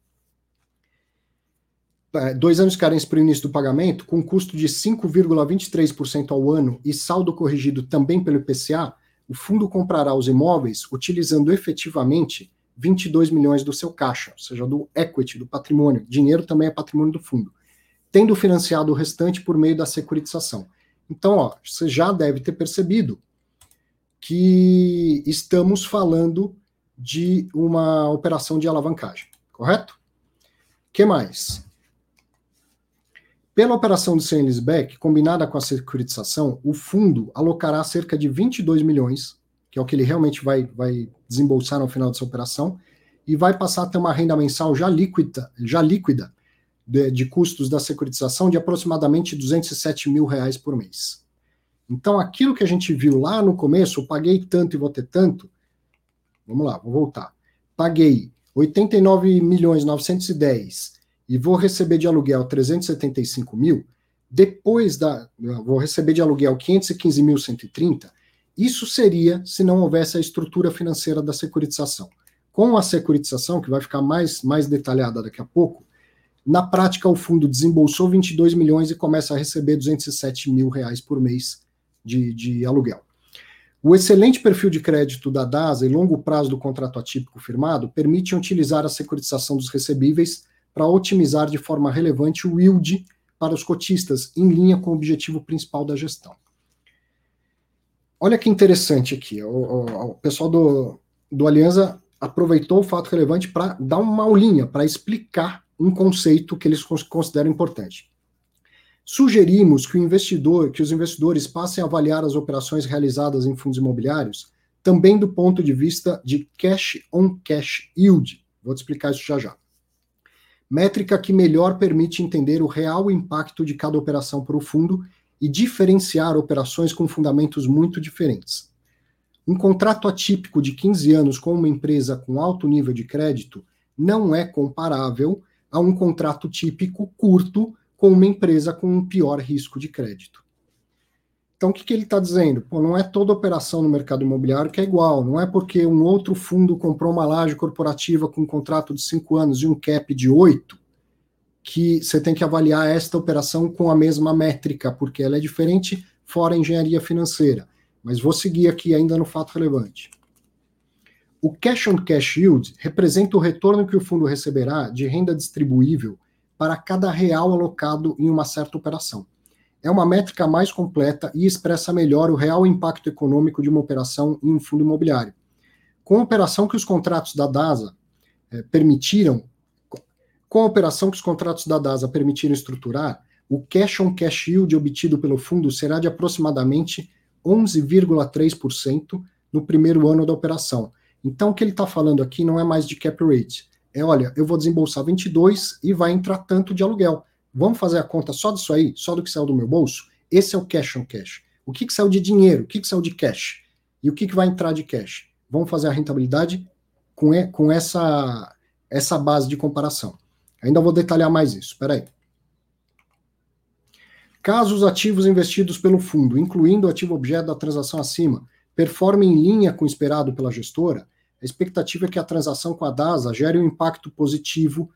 dois anos carência para o início do pagamento, com custo de 5,23% ao ano e saldo corrigido também pelo IPCA, o fundo comprará os imóveis utilizando efetivamente 22 milhões do seu caixa, ou seja, do equity, do patrimônio. Dinheiro também é patrimônio do fundo tendo financiado o restante por meio da securitização. Então, ó, você já deve ter percebido que estamos falando de uma operação de alavancagem, correto? que mais? Pela operação de sale combinada com a securitização, o fundo alocará cerca de 22 milhões, que é o que ele realmente vai, vai desembolsar no final dessa operação, e vai passar a ter uma renda mensal já líquida, já líquida de, de custos da securitização de aproximadamente 207 mil reais por mês. Então, aquilo que a gente viu lá no começo, eu paguei tanto e vou ter tanto. Vamos lá, vou voltar. Paguei 89 milhões 910 e vou receber de aluguel 375 mil. Depois da. Vou receber de aluguel 515.130. Isso seria se não houvesse a estrutura financeira da securitização. Com a securitização, que vai ficar mais, mais detalhada daqui a pouco, na prática, o fundo desembolsou 22 milhões e começa a receber 207 mil reais por mês de, de aluguel. O excelente perfil de crédito da DASA e longo prazo do contrato atípico firmado permitem utilizar a securitização dos recebíveis para otimizar de forma relevante o yield para os cotistas, em linha com o objetivo principal da gestão. Olha que interessante aqui, o, o, o pessoal do, do Aliança aproveitou o fato relevante para dar uma aulinha, para explicar um conceito que eles consideram importante. Sugerimos que o investidor, que os investidores passem a avaliar as operações realizadas em fundos imobiliários também do ponto de vista de cash on cash yield. Vou te explicar isso já já. Métrica que melhor permite entender o real impacto de cada operação para o fundo e diferenciar operações com fundamentos muito diferentes. Um contrato atípico de 15 anos com uma empresa com alto nível de crédito não é comparável a um contrato típico curto com uma empresa com um pior risco de crédito. Então, o que, que ele está dizendo? Pô, não é toda operação no mercado imobiliário que é igual. Não é porque um outro fundo comprou uma laje corporativa com um contrato de cinco anos e um cap de oito que você tem que avaliar esta operação com a mesma métrica, porque ela é diferente fora a engenharia financeira. Mas vou seguir aqui ainda no fato relevante. O cash on cash yield representa o retorno que o fundo receberá de renda distribuível para cada real alocado em uma certa operação. É uma métrica mais completa e expressa melhor o real impacto econômico de uma operação em um fundo imobiliário. Com a operação que os contratos da DASA eh, permitiram com a operação que os contratos da DASA permitiram estruturar, o cash on cash yield obtido pelo fundo será de aproximadamente 11,3% no primeiro ano da operação. Então, o que ele está falando aqui não é mais de cap rate. É, olha, eu vou desembolsar 22 e vai entrar tanto de aluguel. Vamos fazer a conta só disso aí, só do que saiu do meu bolso? Esse é o cash on cash. O que, que saiu de dinheiro? O que, que saiu de cash? E o que, que vai entrar de cash? Vamos fazer a rentabilidade com, com essa, essa base de comparação. Ainda vou detalhar mais isso, espera aí. Caso os ativos investidos pelo fundo, incluindo o ativo objeto da transação acima, performem em linha com o esperado pela gestora, a expectativa é que a transação com a DASA gere um impacto positivo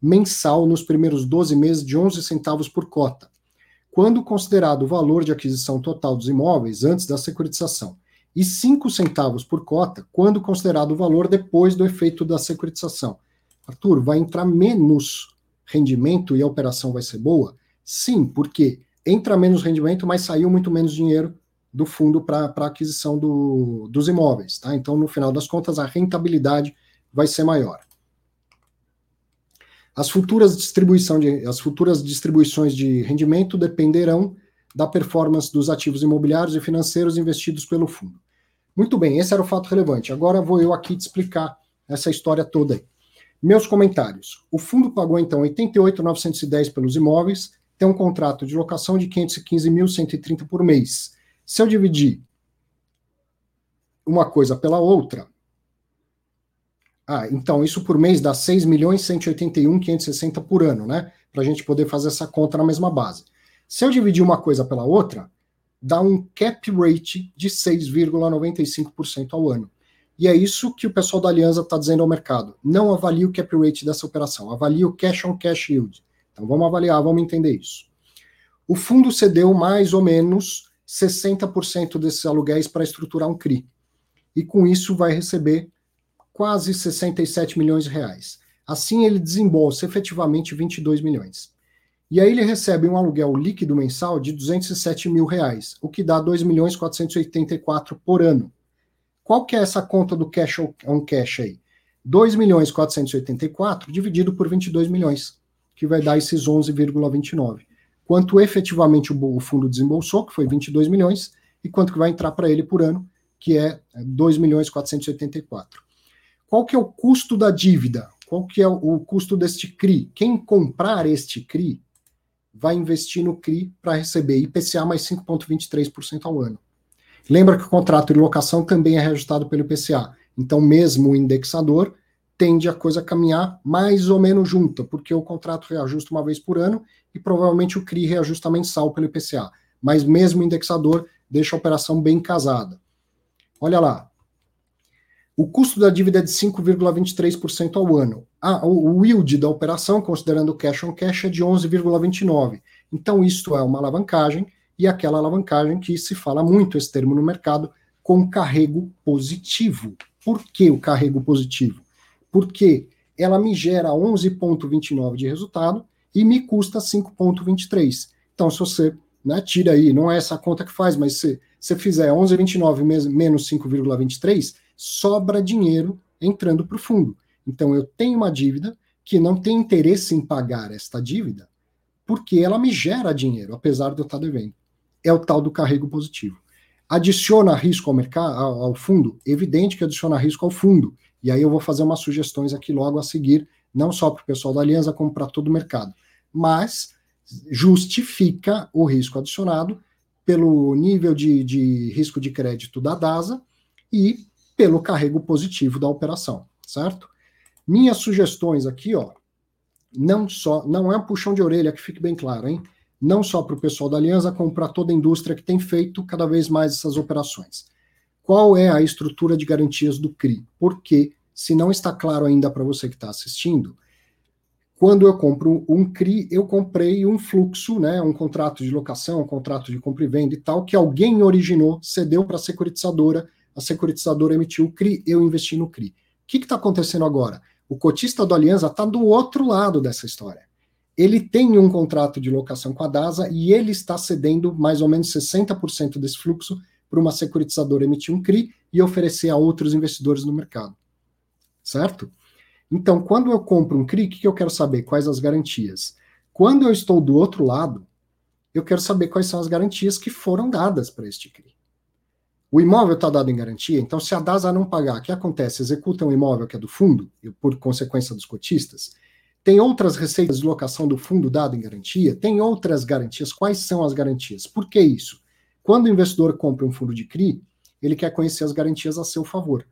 mensal nos primeiros 12 meses de 11 centavos por cota, quando considerado o valor de aquisição total dos imóveis antes da securitização, e 5 centavos por cota quando considerado o valor depois do efeito da securitização, Arthur, vai entrar menos rendimento e a operação vai ser boa? Sim, porque entra menos rendimento, mas saiu muito menos dinheiro do fundo para a aquisição do, dos imóveis. Tá? Então, no final das contas, a rentabilidade vai ser maior. As futuras, distribuição de, as futuras distribuições de rendimento dependerão da performance dos ativos imobiliários e financeiros investidos pelo fundo. Muito bem, esse era o fato relevante. Agora vou eu aqui te explicar essa história toda aí. Meus comentários. O fundo pagou então 88.910 pelos imóveis, tem um contrato de locação de 515.130 por mês. Se eu dividir uma coisa pela outra, ah, então isso por mês dá 6.181.560 por ano, né? Para a gente poder fazer essa conta na mesma base. Se eu dividir uma coisa pela outra, dá um cap rate de 6,95% ao ano. E é isso que o pessoal da Aliança está dizendo ao mercado. Não avalie o cap rate dessa operação, avalie o cash on cash yield. Então vamos avaliar, vamos entender isso. O fundo cedeu mais ou menos 60% desses aluguéis para estruturar um CRI. E com isso vai receber quase 67 milhões de reais. Assim ele desembolsa efetivamente 22 milhões. E aí ele recebe um aluguel líquido mensal de 207 mil reais, o que dá 2 milhões 484 por ano. Qual que é essa conta do cash on cash aí? 2 milhões 484 dividido por 22 milhões, que vai dar esses 11,29. Quanto efetivamente o fundo desembolsou, que foi 22 milhões, e quanto que vai entrar para ele por ano, que é 2 milhões 484. Qual que é o custo da dívida? Qual que é o custo deste CRI? Quem comprar este CRI vai investir no CRI para receber IPCA mais 5,23% ao ano. Lembra que o contrato de locação também é reajustado pelo IPCA. Então, mesmo o indexador tende a coisa a caminhar mais ou menos junta, porque o contrato reajusta uma vez por ano e provavelmente o CRI reajusta mensal pelo IPCA. Mas mesmo o indexador deixa a operação bem casada. Olha lá. O custo da dívida é de 5,23% ao ano. Ah, o yield da operação, considerando cash on cash, é de 11,29%. Então, isto é uma alavancagem e aquela alavancagem que se fala muito esse termo no mercado com carrego positivo. Por que o carrego positivo? Porque ela me gera 11,29 de resultado e me custa 5,23. Então, se você né, tira aí, não é essa conta que faz, mas se você fizer 11,29 menos 5,23, sobra dinheiro entrando para o fundo. Então eu tenho uma dívida que não tem interesse em pagar esta dívida, porque ela me gera dinheiro, apesar de eu estar devendo. É o tal do carrego positivo. Adiciona risco ao mercado, ao fundo? Evidente que adiciona risco ao fundo. E aí eu vou fazer umas sugestões aqui logo a seguir, não só para o pessoal da Aliança, como para todo o mercado. Mas justifica o risco adicionado pelo nível de, de risco de crédito da DASA e pelo carrego positivo da operação, certo? Minhas sugestões aqui, ó, não só, não é um puxão de orelha, que fique bem claro, hein? Não só para o pessoal da Aliança, como para toda a indústria que tem feito cada vez mais essas operações. Qual é a estrutura de garantias do CRI? Porque, se não está claro ainda para você que está assistindo, quando eu compro um CRI, eu comprei um fluxo, né, um contrato de locação, um contrato de compra e venda e tal, que alguém originou, cedeu para a securitizadora, a securitizadora emitiu o CRI, eu investi no CRI. O que está acontecendo agora? O cotista do Aliança está do outro lado dessa história. Ele tem um contrato de locação com a DASA e ele está cedendo mais ou menos 60% desse fluxo para uma securitizadora emitir um CRI e oferecer a outros investidores no mercado. Certo? Então, quando eu compro um CRI, o que eu quero saber? Quais as garantias? Quando eu estou do outro lado, eu quero saber quais são as garantias que foram dadas para este CRI. O imóvel está dado em garantia, então se a DASA não pagar, o que acontece? Executa um imóvel que é do fundo, por consequência dos cotistas, tem outras receitas de locação do fundo dado em garantia, tem outras garantias. Quais são as garantias? Por que isso? Quando o investidor compra um fundo de CRI, ele quer conhecer as garantias a seu favor.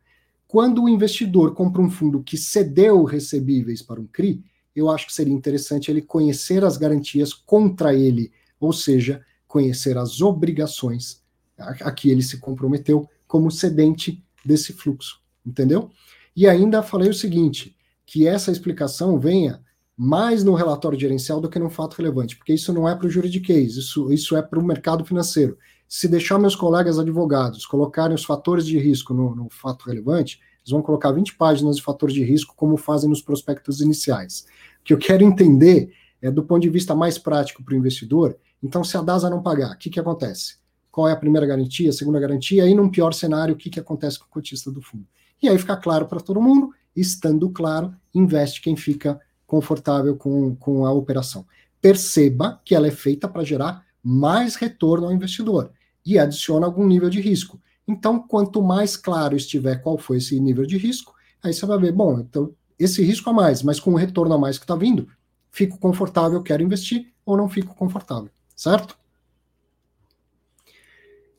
Quando o investidor compra um fundo que cedeu recebíveis para um CRI, eu acho que seria interessante ele conhecer as garantias contra ele, ou seja, conhecer as obrigações a, a que ele se comprometeu como cedente desse fluxo, entendeu? E ainda falei o seguinte, que essa explicação venha mais no relatório gerencial do que num fato relevante, porque isso não é para o juridiquês, isso, isso é para o mercado financeiro se deixar meus colegas advogados colocarem os fatores de risco no, no, fato relevante, eles vão colocar 20 páginas de fatores de risco, como fazem nos prospectos iniciais. O que eu quero entender é do ponto de vista mais prático para o investidor. Então, se a DASA não pagar, o que, que acontece? Qual é a primeira garantia, a segunda garantia? E, num pior cenário, o que, que acontece com o cotista do fundo? E aí fica claro para todo mundo, estando claro, investe quem fica confortável com, com a operação. Perceba que ela é feita para gerar mais retorno ao investidor e adiciona algum nível de risco. Então, quanto mais claro estiver qual foi esse nível de risco, aí você vai ver, bom, então esse risco a mais, mas com o retorno a mais que está vindo, fico confortável, quero investir, ou não fico confortável, certo?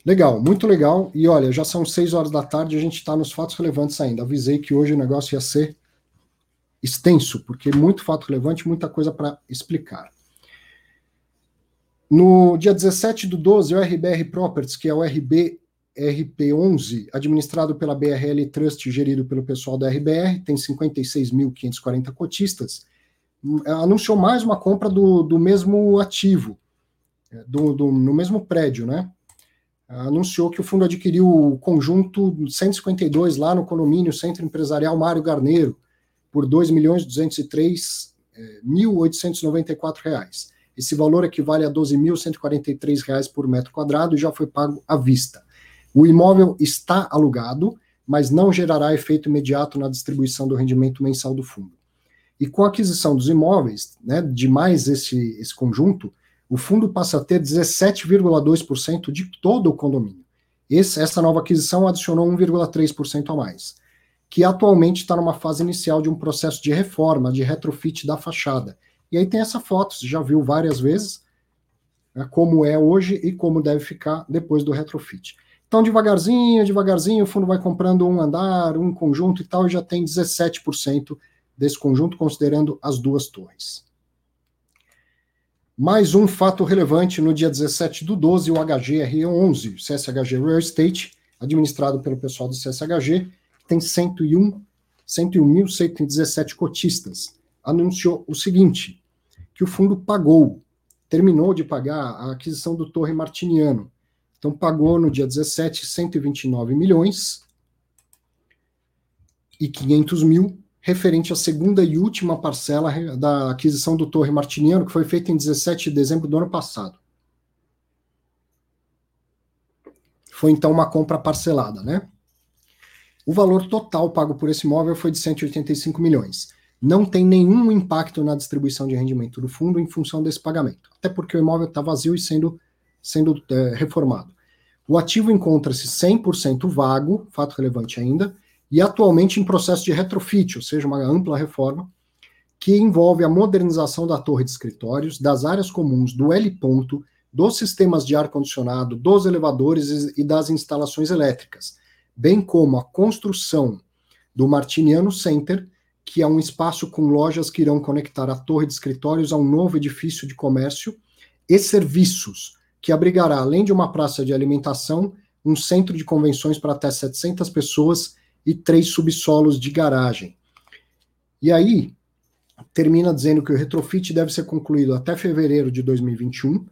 Legal, muito legal. E olha, já são seis horas da tarde, a gente está nos fatos relevantes ainda. Avisei que hoje o negócio ia ser extenso, porque muito fato relevante, muita coisa para explicar. No dia 17 do 12, o RBR Properties, que é o RB RP11, administrado pela BRL Trust, gerido pelo pessoal da RBR, tem 56.540 cotistas, anunciou mais uma compra do, do mesmo ativo, é, do, do, no mesmo prédio, né? Anunciou que o fundo adquiriu o conjunto 152 lá no condomínio Centro Empresarial Mário Garneiro, por 2.203.894 reais. Esse valor equivale a R$ 12.143 por metro quadrado e já foi pago à vista. O imóvel está alugado, mas não gerará efeito imediato na distribuição do rendimento mensal do fundo. E com a aquisição dos imóveis, né, de mais esse, esse conjunto, o fundo passa a ter 17,2% de todo o condomínio. Esse, essa nova aquisição adicionou 1,3% a mais, que atualmente está numa fase inicial de um processo de reforma, de retrofit da fachada, e aí tem essa foto, você já viu várias vezes, né, como é hoje e como deve ficar depois do retrofit. Então, devagarzinho, devagarzinho, o fundo vai comprando um andar, um conjunto e tal, e já tem 17% desse conjunto, considerando as duas torres. Mais um fato relevante, no dia 17 do 12, o HGR11, CSHG Real Estate, administrado pelo pessoal do CSHG, tem 101 101.117 cotistas anunciou o seguinte: que o fundo pagou, terminou de pagar a aquisição do Torre Martiniano. Então, pagou no dia 17 129 milhões e 500 mil, referente à segunda e última parcela da aquisição do Torre Martiniano, que foi feita em 17 de dezembro do ano passado. Foi então uma compra parcelada, né? O valor total pago por esse imóvel foi de 185 milhões. Não tem nenhum impacto na distribuição de rendimento do fundo em função desse pagamento, até porque o imóvel está vazio e sendo, sendo é, reformado. O ativo encontra-se 100% vago, fato relevante ainda, e atualmente em processo de retrofit, ou seja, uma ampla reforma, que envolve a modernização da torre de escritórios, das áreas comuns, do L ponto, dos sistemas de ar-condicionado, dos elevadores e das instalações elétricas, bem como a construção do Martiniano Center, que é um espaço com lojas que irão conectar a torre de escritórios a um novo edifício de comércio e serviços, que abrigará, além de uma praça de alimentação, um centro de convenções para até 700 pessoas e três subsolos de garagem. E aí, termina dizendo que o retrofit deve ser concluído até fevereiro de 2021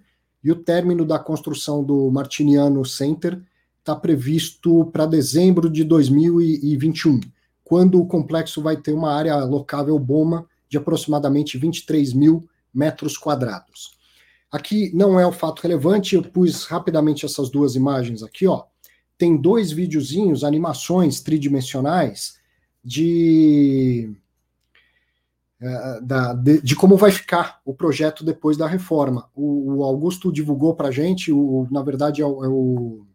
e o término da construção do Martiniano Center está previsto para dezembro de 2021, quando o complexo vai ter uma área locável BOMA de aproximadamente 23 mil metros quadrados. Aqui não é o fato relevante, eu pus rapidamente essas duas imagens aqui, ó. Tem dois videozinhos, animações tridimensionais de da, de, de, como vai ficar o projeto depois da reforma. O, Augusto divulgou para a gente, o, na verdade é, o, é o,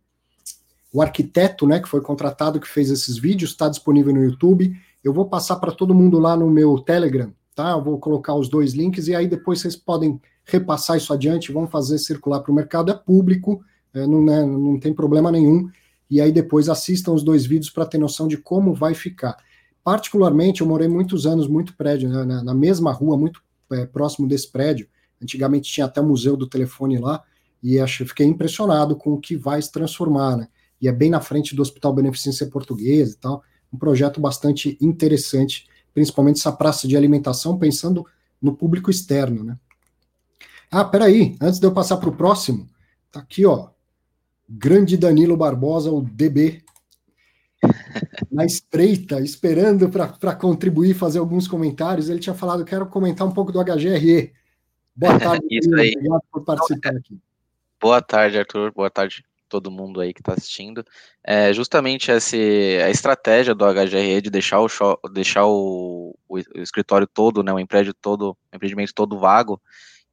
o, arquiteto né, que foi contratado, que fez esses vídeos, está disponível no YouTube. Eu vou passar para todo mundo lá no meu Telegram, tá? Eu vou colocar os dois links e aí depois vocês podem repassar isso adiante, vão fazer circular para o mercado, é público, é, não, né, não tem problema nenhum. E aí depois assistam os dois vídeos para ter noção de como vai ficar. Particularmente, eu morei muitos anos, muito prédio, né, na, na, mesma rua, muito é, próximo desse prédio. Antigamente tinha até o museu do telefone lá, e acho, fiquei impressionado com o que vai se transformar, né? E é bem na frente do Hospital Beneficência Portuguesa e tal. Um projeto bastante interessante, principalmente essa praça de alimentação, pensando no público externo, né? Ah, peraí, antes de eu passar para o próximo, tá aqui, ó. Grande Danilo Barbosa, o DB, na espreita, esperando para contribuir, fazer alguns comentários. Ele tinha falado: quero comentar um pouco do HGRE. Boa tarde, Isso aí. obrigado por participar aqui. Boa tarde, Arthur. Boa tarde todo mundo aí que está assistindo. É justamente essa a estratégia do HGRE de deixar o, deixar o, o, o escritório todo, né, o empreendimento todo, o empreendimento todo vago.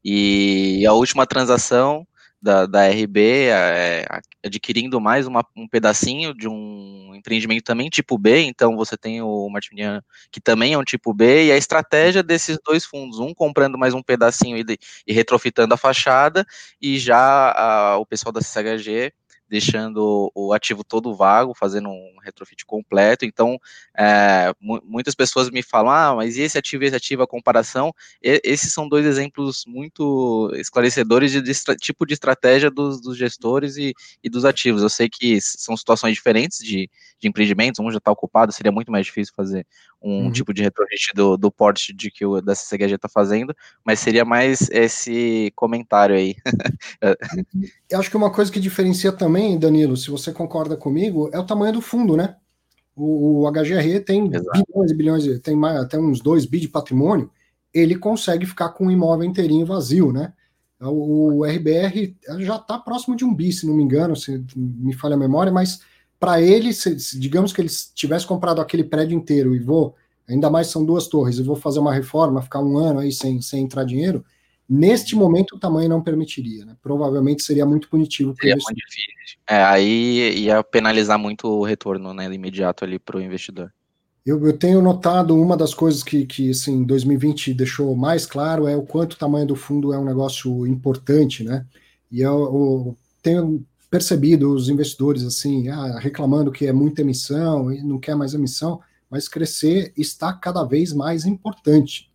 E a última transação da, da RB, é, adquirindo mais uma, um pedacinho de um empreendimento também tipo B, então você tem o Martiniano, que também é um tipo B, e a estratégia desses dois fundos, um comprando mais um pedacinho e, e retrofitando a fachada, e já a, o pessoal da CHG deixando o ativo todo vago, fazendo um retrofit completo. Então, é, muitas pessoas me falam, ah, mas e esse ativo e esse ativo, a comparação? E, esses são dois exemplos muito esclarecedores de, de tipo de estratégia dos, dos gestores e, e, dos ativos. Eu sei que são situações diferentes de, de empreendimentos, um já está ocupado, seria muito mais difícil fazer um uhum. tipo de retrofit do, do porte de que o da CCHG está fazendo, mas seria mais esse comentário aí. Eu acho que uma coisa que diferencia também, Danilo, se você concorda comigo, é o tamanho do fundo, né? O, o HGR tem Exato. bilhões e bilhões, tem mais, até uns 2 bi de patrimônio, ele consegue ficar com o imóvel inteirinho vazio, né? O, o RBR já está próximo de um bi, se não me engano, se me falha a memória, mas para ele, se, digamos que ele tivesse comprado aquele prédio inteiro e vou, ainda mais são duas torres, e vou fazer uma reforma, ficar um ano aí sem, sem entrar dinheiro, neste momento o tamanho não permitiria, né? Provavelmente seria muito punitivo. Seria muito difícil. É, aí ia penalizar muito o retorno né, imediato ali para o investidor. Eu, eu, tenho notado uma das coisas que, que assim, 2020 deixou mais claro é o quanto o tamanho do fundo é um negócio importante, né? E eu, eu tenho percebido os investidores assim, ah, reclamando que é muita emissão e não quer mais emissão, mas crescer está cada vez mais importante.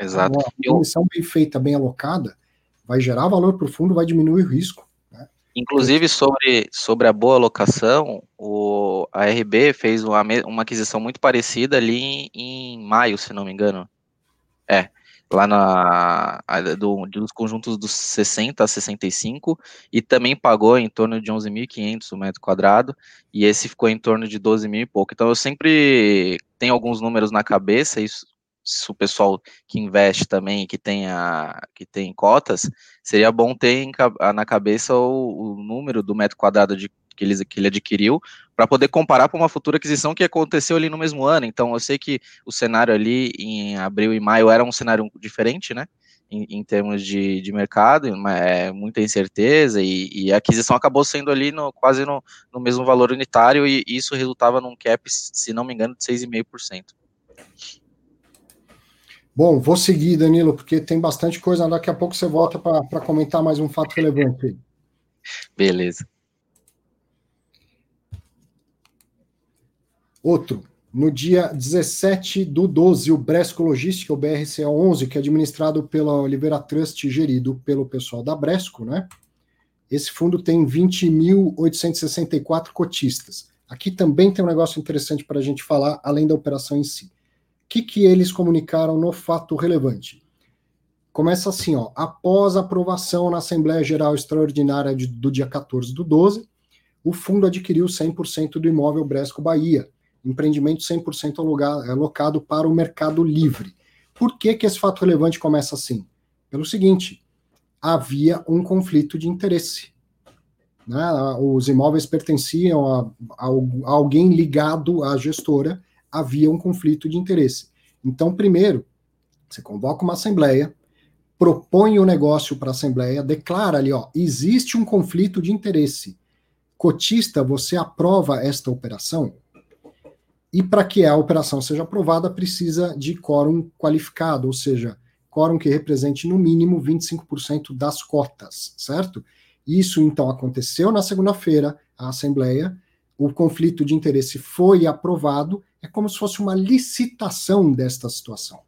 Exato. Então, a emissão bem feita, bem alocada, vai gerar valor para o fundo, vai diminuir o risco. Né? Inclusive, sobre, sobre a boa alocação, o, a RB fez uma, uma aquisição muito parecida ali em, em maio, se não me engano. É, lá na do, dos conjuntos dos 60 a 65 e também pagou em torno de 11.500 o metro quadrado e esse ficou em torno de 12 mil e pouco. Então eu sempre tenho alguns números na cabeça, isso se o pessoal que investe também, que tem, a, que tem cotas, seria bom ter em, na cabeça o, o número do metro quadrado de que ele, que ele adquiriu, para poder comparar com uma futura aquisição que aconteceu ali no mesmo ano. Então, eu sei que o cenário ali em abril e maio era um cenário diferente, né? Em, em termos de, de mercado, é, muita incerteza, e, e, a aquisição acabou sendo ali no, quase no, no mesmo valor unitário, e isso resultava num cap, se não me engano, de 6,5%. Bom, vou seguir, Danilo, porque tem bastante coisa. Daqui a pouco você volta para comentar mais um fato relevante. Beleza. Outro. No dia 17 do 12, o Bresco Logística, o BRCA 11, que é administrado pela Oliveira Trust e gerido pelo pessoal da Bresco, né? Esse fundo tem 20.864 cotistas. Aqui também tem um negócio interessante para a gente falar, além da operação em si que, que eles comunicaram no fato relevante? Começa assim, ó, após aprovação na Assembleia Geral Extraordinária de, do dia 14 do 12, o fundo adquiriu 100% do imóvel Bresco Bahia, empreendimento 100% alocado para o mercado livre. Por que, que esse fato relevante começa assim? Pelo seguinte, havia um conflito de interesse. Né? Os imóveis pertenciam a, a, a alguém ligado à gestora havia um conflito de interesse. Então, primeiro, você convoca uma assembleia, propõe o negócio para a assembleia, declara ali, ó, existe um conflito de interesse. Cotista, você aprova esta operação? E para que a operação seja aprovada, precisa de quórum qualificado, ou seja, quórum que represente no mínimo 25% das cotas, certo? Isso então aconteceu na segunda-feira, a assembleia, o conflito de interesse foi aprovado é como se fosse uma licitação desta situação.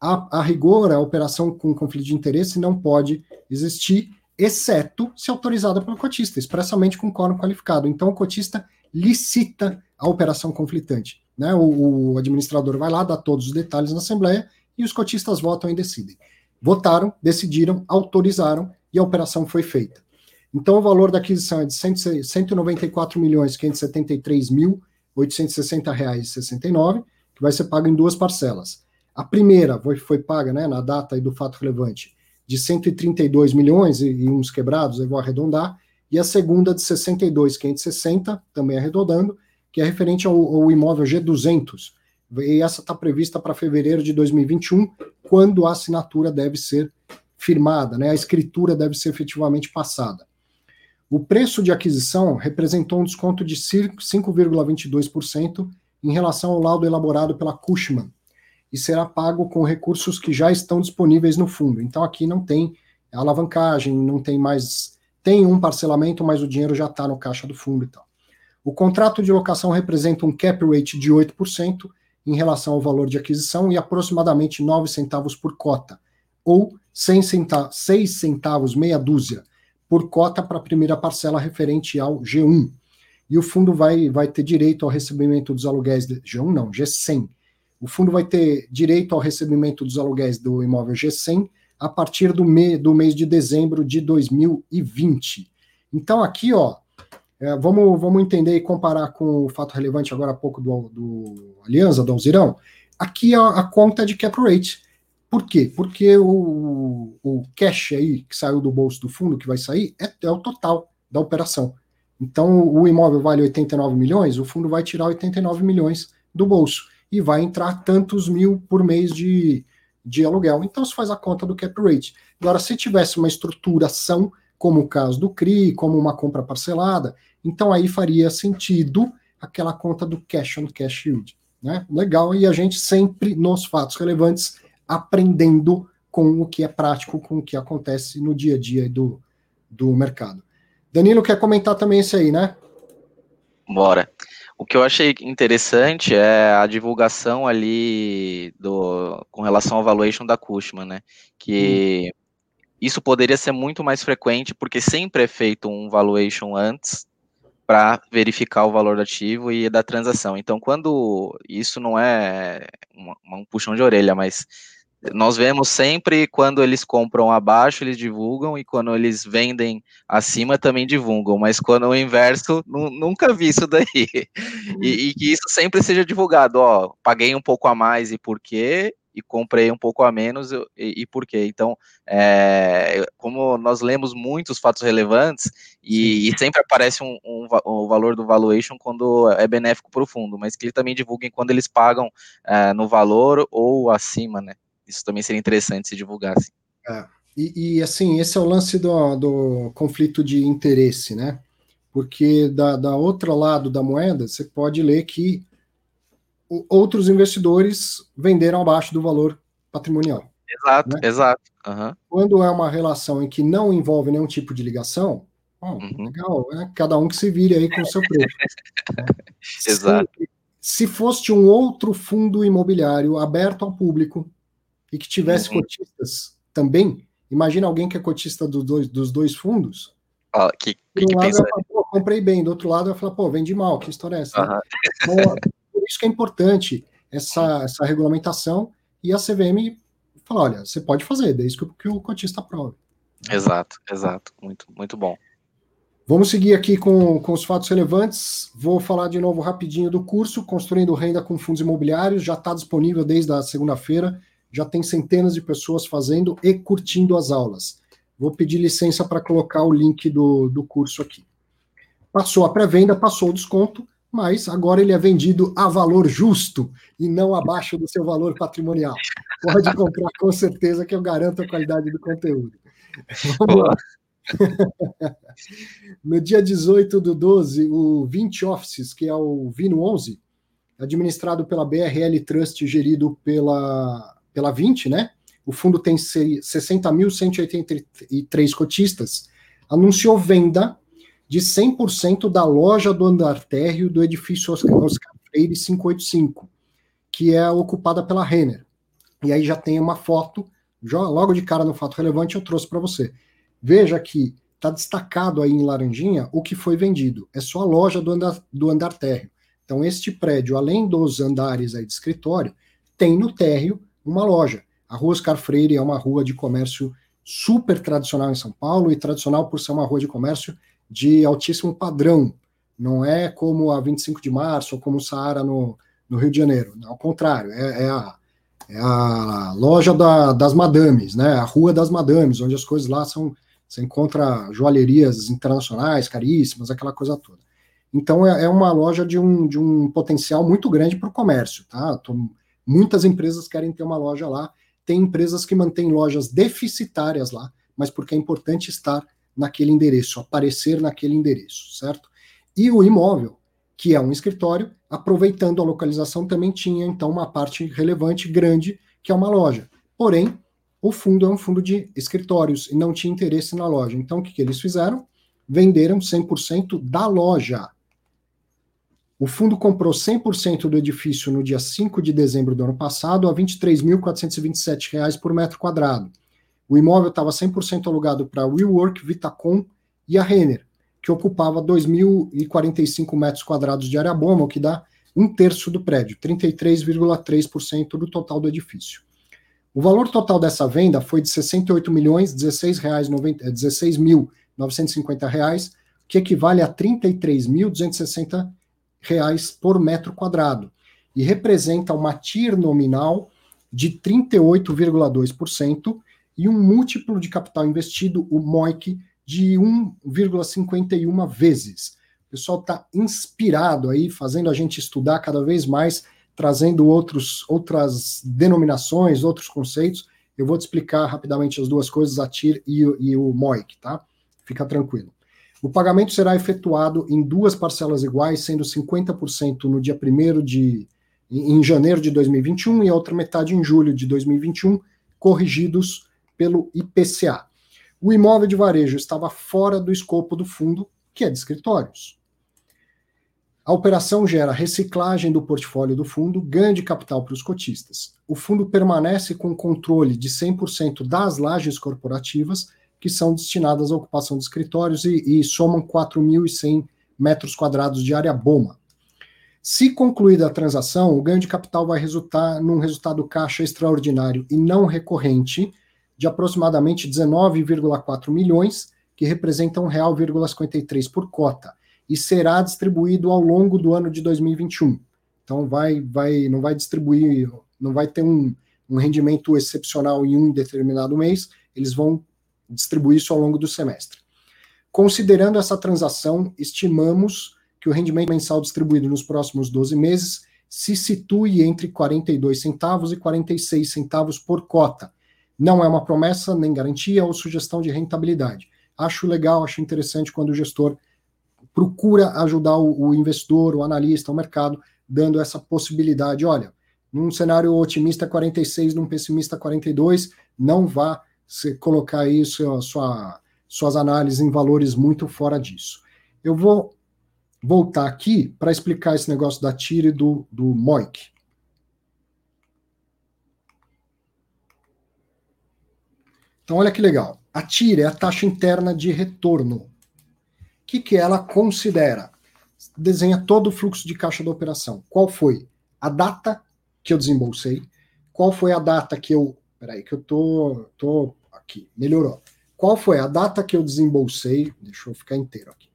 A, a rigor, a operação com conflito de interesse não pode existir, exceto se autorizada pelo cotista, expressamente com quórum qualificado. Então, o cotista licita a operação conflitante. Né? O, o administrador vai lá, dá todos os detalhes na Assembleia e os cotistas votam e decidem. Votaram, decidiram, autorizaram e a operação foi feita. Então, o valor da aquisição é de 194 milhões 573 mil 860 reais 69, que vai ser pago em duas parcelas. A primeira foi, foi paga né, na data do fato relevante de 132 milhões e, e uns quebrados, eu vou arredondar, e a segunda de 62,560, também arredondando, que é referente ao, ao imóvel G200, e essa está prevista para fevereiro de 2021, quando a assinatura deve ser firmada, né, a escritura deve ser efetivamente passada. O preço de aquisição representou um desconto de 5,22% em relação ao laudo elaborado pela Cushman e será pago com recursos que já estão disponíveis no fundo. Então aqui não tem alavancagem, não tem mais. Tem um parcelamento, mas o dinheiro já está no caixa do fundo e tal. O contrato de locação representa um cap rate de 8% em relação ao valor de aquisição e aproximadamente 9 centavos por cota, ou 6 centavos meia dúzia por cota para a primeira parcela referente ao G1. E o fundo vai, vai ter direito ao recebimento dos aluguéis de G1, não, G100. O fundo vai ter direito ao recebimento dos aluguéis do imóvel G100 a partir do, me, do mês de dezembro de 2020. Então, aqui, ó, é, vamos, vamos entender e comparar com o fato relevante agora há pouco do, do Aliança, do Alzirão. Aqui a, a conta de cap rate. Por quê? Porque o, o cash aí que saiu do bolso do fundo, que vai sair, é, é o total da operação. Então, o imóvel vale 89 milhões, o fundo vai tirar 89 milhões do bolso e vai entrar tantos mil por mês de, de aluguel. Então, se faz a conta do cap rate. Agora, se tivesse uma estruturação, como o caso do CRI, como uma compra parcelada, então aí faria sentido aquela conta do cash on cash yield. Né? Legal, e a gente sempre, nos fatos relevantes, aprendendo com o que é prático, com o que acontece no dia a dia do, do mercado. Danilo quer comentar também isso aí, né? Bora. O que eu achei interessante é a divulgação ali do, com relação ao valuation da Cushman, né? Que hum. isso poderia ser muito mais frequente, porque sempre é feito um valuation antes para verificar o valor do ativo e da transação. Então, quando isso não é uma, um puxão de orelha, mas nós vemos sempre quando eles compram abaixo, eles divulgam, e quando eles vendem acima, também divulgam. Mas quando o inverso, nunca vi isso daí. E, e, que isso sempre seja divulgado. Ó, paguei um pouco a mais e por quê? e comprei um pouco a menos e, e por quê? Então, é, como nós lemos muitos fatos relevantes e, e sempre aparece um, um, o valor do valuation quando é benéfico para o fundo, mas que eles também divulguem quando eles pagam é, no valor ou acima, né? Isso também seria interessante se divulgasse. É, e, e, assim, esse é o lance do, do conflito de interesse, né? Porque da, da outro lado da moeda, você pode ler que outros investidores venderam abaixo do valor patrimonial. Exato, né? exato. Uhum. Quando é uma relação em que não envolve nenhum tipo de ligação, uhum. legal, né? cada um que se vire aí com o seu preço. exato. Se, se fosse um outro fundo imobiliário aberto ao público e que tivesse uhum. cotistas também, imagina alguém que é cotista do dois, dos dois fundos. Ah, que, que, um lado fala, pô, comprei bem, do outro lado vai falar, pô, vendi mal, que história é essa? Então, por isso que é importante essa, essa regulamentação e a CVM fala, olha, você pode fazer, desde que, que o cotista aprove. Exato, exato, muito, muito bom. Vamos seguir aqui com, com os fatos relevantes. Vou falar de novo rapidinho do curso Construindo Renda com Fundos Imobiliários. Já está disponível desde a segunda-feira. Já tem centenas de pessoas fazendo e curtindo as aulas. Vou pedir licença para colocar o link do, do curso aqui. Passou a pré-venda, passou o desconto mas agora ele é vendido a valor justo e não abaixo do seu valor patrimonial. Pode comprar com certeza que eu garanto a qualidade do conteúdo. Vamos lá. no dia 18 do 12, o 20 Offices, que é o Vino 11, administrado pela BRL Trust, gerido pela, pela 20, né? O fundo tem 60.183 cotistas, anunciou venda de 100% da loja do andar térreo do edifício Oscar, Freire 585, que é ocupada pela Renner. E aí já tem uma foto, logo de cara no fato relevante eu trouxe para você. Veja que está destacado aí em laranjinha o que foi vendido. É só a loja do andar, do andar térreo. Então este prédio, além dos andares aí de escritório, tem no térreo uma loja. A Rua Oscar Freire é uma rua de comércio super tradicional em São Paulo e tradicional por ser uma rua de comércio de altíssimo padrão. Não é como a 25 de março ou como o Saara no, no Rio de Janeiro. Ao contrário, é, é, a, é a, loja da, das madames, né? A rua das madames, onde as coisas lá são. Você encontra joalherias internacionais, caríssimas, aquela coisa toda. Então é, é uma loja de um, de um potencial muito grande para o comércio, tá? Muitas empresas querem ter uma loja lá. Tem empresas que mantêm lojas deficitárias lá, mas porque é importante estar naquele endereço, aparecer naquele endereço, certo? E o imóvel, que é um escritório, aproveitando a localização, também tinha então uma parte relevante, grande, que é uma loja. Porém, o fundo é um fundo de escritórios e não tinha interesse na loja. Então, o que, que eles fizeram? Venderam 100% da loja. O fundo comprou 100% do edifício no dia 5 de dezembro do ano passado a R$ 23.427 por metro quadrado. O imóvel estava 100% alugado para WeWork, Vitacom e a Renner, que ocupava 2.045 metros quadrados de área bomba, o que dá um terço do prédio, 33,3% do total do edifício. O valor total dessa venda foi de 68 milhões 16 reais 16 mil 950 reais, que equivale a 33.260 reais por metro quadrado e representa uma TIR nominal de 38,2% e um múltiplo de capital investido, o MOIC, de 1,51 vezes. O pessoal está inspirado aí, fazendo a gente estudar cada vez mais, trazendo outros, outras denominações, outros conceitos. Eu vou te explicar rapidamente as duas coisas, a TIR e, e o MOIC, tá? Fica tranquilo. O pagamento será efetuado em duas parcelas iguais, sendo 50% no dia 1 de em janeiro de 2021 e a outra metade em julho de 2021, corrigidos pelo IPCA. O imóvel de varejo estava fora do escopo do fundo, que é de escritórios. A operação gera reciclagem do portfólio do fundo, ganho de capital para os cotistas. O fundo permanece com controle de 100% das lajes corporativas, que são destinadas à ocupação de escritórios e, e somam 4.100 metros quadrados de área BOMA. Se concluída a transação, o ganho de capital vai resultar num resultado caixa extraordinário e não recorrente, de aproximadamente 19,4 milhões, que representam R$ 1,53 por cota, e será distribuído ao longo do ano de 2021. Então vai, vai, não vai distribuir, não vai ter um um rendimento excepcional em um determinado mês, eles vão distribuir isso ao longo do semestre. Considerando essa transação, estimamos que o rendimento mensal distribuído nos próximos 12 meses se situe entre 42 centavos e 46 centavos por cota. Não é uma promessa, nem garantia ou sugestão de rentabilidade. Acho legal, acho interessante quando o gestor procura ajudar o, o investidor, o analista, o mercado, dando essa possibilidade. Olha, num cenário otimista 46, num pessimista 42, não vá se colocar isso, sua, suas análises em valores muito fora disso. Eu vou voltar aqui para explicar esse negócio da TIR e do, do MOIC. Então, olha que legal. A TIR é a taxa interna de retorno. O que, que ela considera? Desenha todo o fluxo de caixa da operação. Qual foi a data que eu desembolsei? Qual foi a data que eu. Peraí, que eu tô, tô aqui. Melhorou. Qual foi a data que eu desembolsei? Deixa eu ficar inteiro aqui.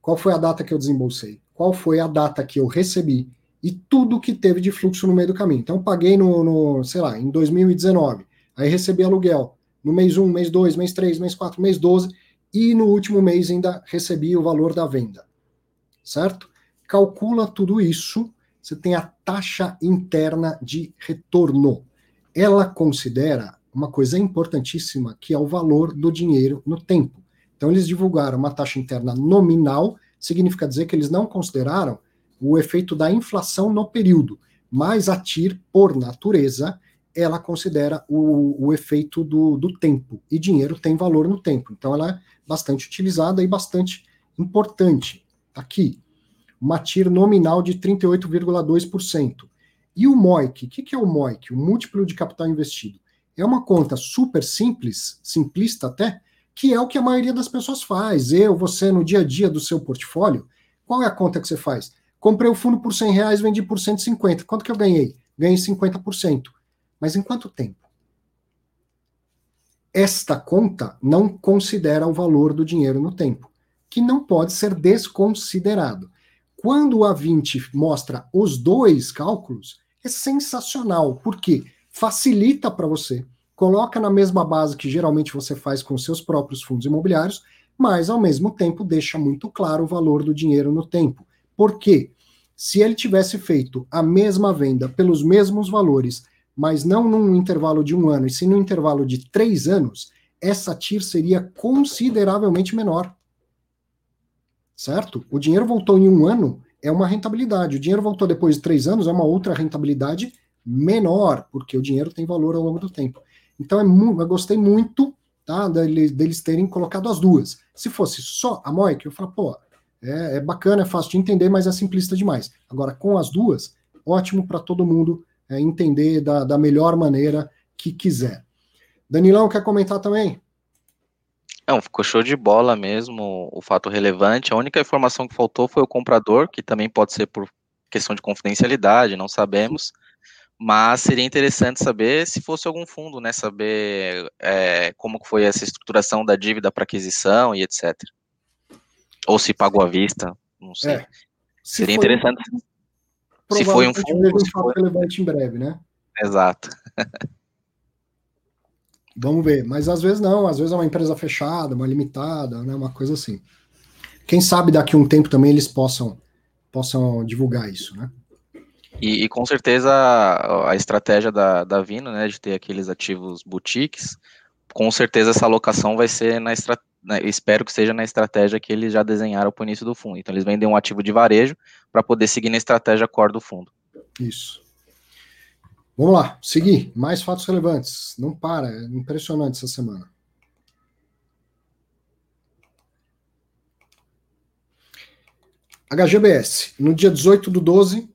Qual foi a data que eu desembolsei? Qual foi a data que eu recebi? E tudo que teve de fluxo no meio do caminho. Então, paguei no, no sei lá, em 2019. Aí recebi aluguel no mês 1, mês 2, mês 3, mês 4, mês 12. E no último mês ainda recebi o valor da venda. Certo? Calcula tudo isso. Você tem a taxa interna de retorno. Ela considera uma coisa importantíssima, que é o valor do dinheiro no tempo. Então, eles divulgaram uma taxa interna nominal, significa dizer que eles não consideraram o efeito da inflação no período, mas a TIR, por natureza, ela considera o, o efeito do, do tempo, e dinheiro tem valor no tempo. Então, ela é bastante utilizada e bastante importante. Aqui, uma TIR nominal de 38,2%. E o MOIC, o que, é o MOIC? O múltiplo de capital investido. É uma conta super simples, simplista até, que é o que a maioria das pessoas faz. Eu, você, no dia a dia do seu portfólio, qual é a conta que você faz? Comprei o fundo por 100 reais, vendi por 150. Quanto que eu ganhei? Ganhei 50%. Mas em quanto tempo? Esta conta não considera o valor do dinheiro no tempo, que não pode ser desconsiderado. Quando o A20 mostra os dois cálculos, é sensacional, porque facilita para você coloca na mesma base que geralmente você faz com seus próprios fundos imobiliários, mas ao mesmo tempo deixa muito claro o valor do dinheiro no tempo. Por quê? Se ele tivesse feito a mesma venda pelos mesmos valores, mas não num intervalo de um ano, e sim num intervalo de três anos, essa TIR seria consideravelmente menor. Certo? O dinheiro voltou em um ano, é uma rentabilidade. O dinheiro voltou depois de três anos, é uma outra rentabilidade menor, porque o dinheiro tem valor ao longo do tempo. Então é muito, eu gostei muito tá, deles, deles terem colocado as duas. Se fosse só a Moic, eu falo, pô, é, é, bacana, é fácil de entender, mas é simplista demais. Agora, com as duas, ótimo para todo mundo é, entender da, da melhor maneira que quiser. Danilão, quer comentar também? Não, ficou show de bola mesmo, o fato relevante. A única informação que faltou foi o comprador, que também pode ser por questão de confidencialidade, não sabemos. Mas seria interessante saber se fosse algum fundo, né? Saber é, como foi essa estruturação da dívida para aquisição e etc. Ou se pagou à vista, não sei. É. seria interessante. se foi um fundo. Se foi... relevante em breve, né? Exato. Vamos ver, mas às vezes não, às vezes é uma empresa fechada, uma limitada, né, uma coisa assim. Quem sabe daqui a um tempo também eles possam possam divulgar isso, né? E, e, com certeza a, a estratégia da, da Vino, né, de ter aqueles ativos boutiques, com certeza essa alocação vai ser na estratégia, espero que seja na estratégia que eles já desenharam para o início do fundo. Então eles vendem um ativo de varejo para poder seguir na estratégia core do fundo. Isso. Vamos lá, seguir. Mais fatos relevantes. Não para, é impressionante essa semana. HGBS, no dia 18 do 12,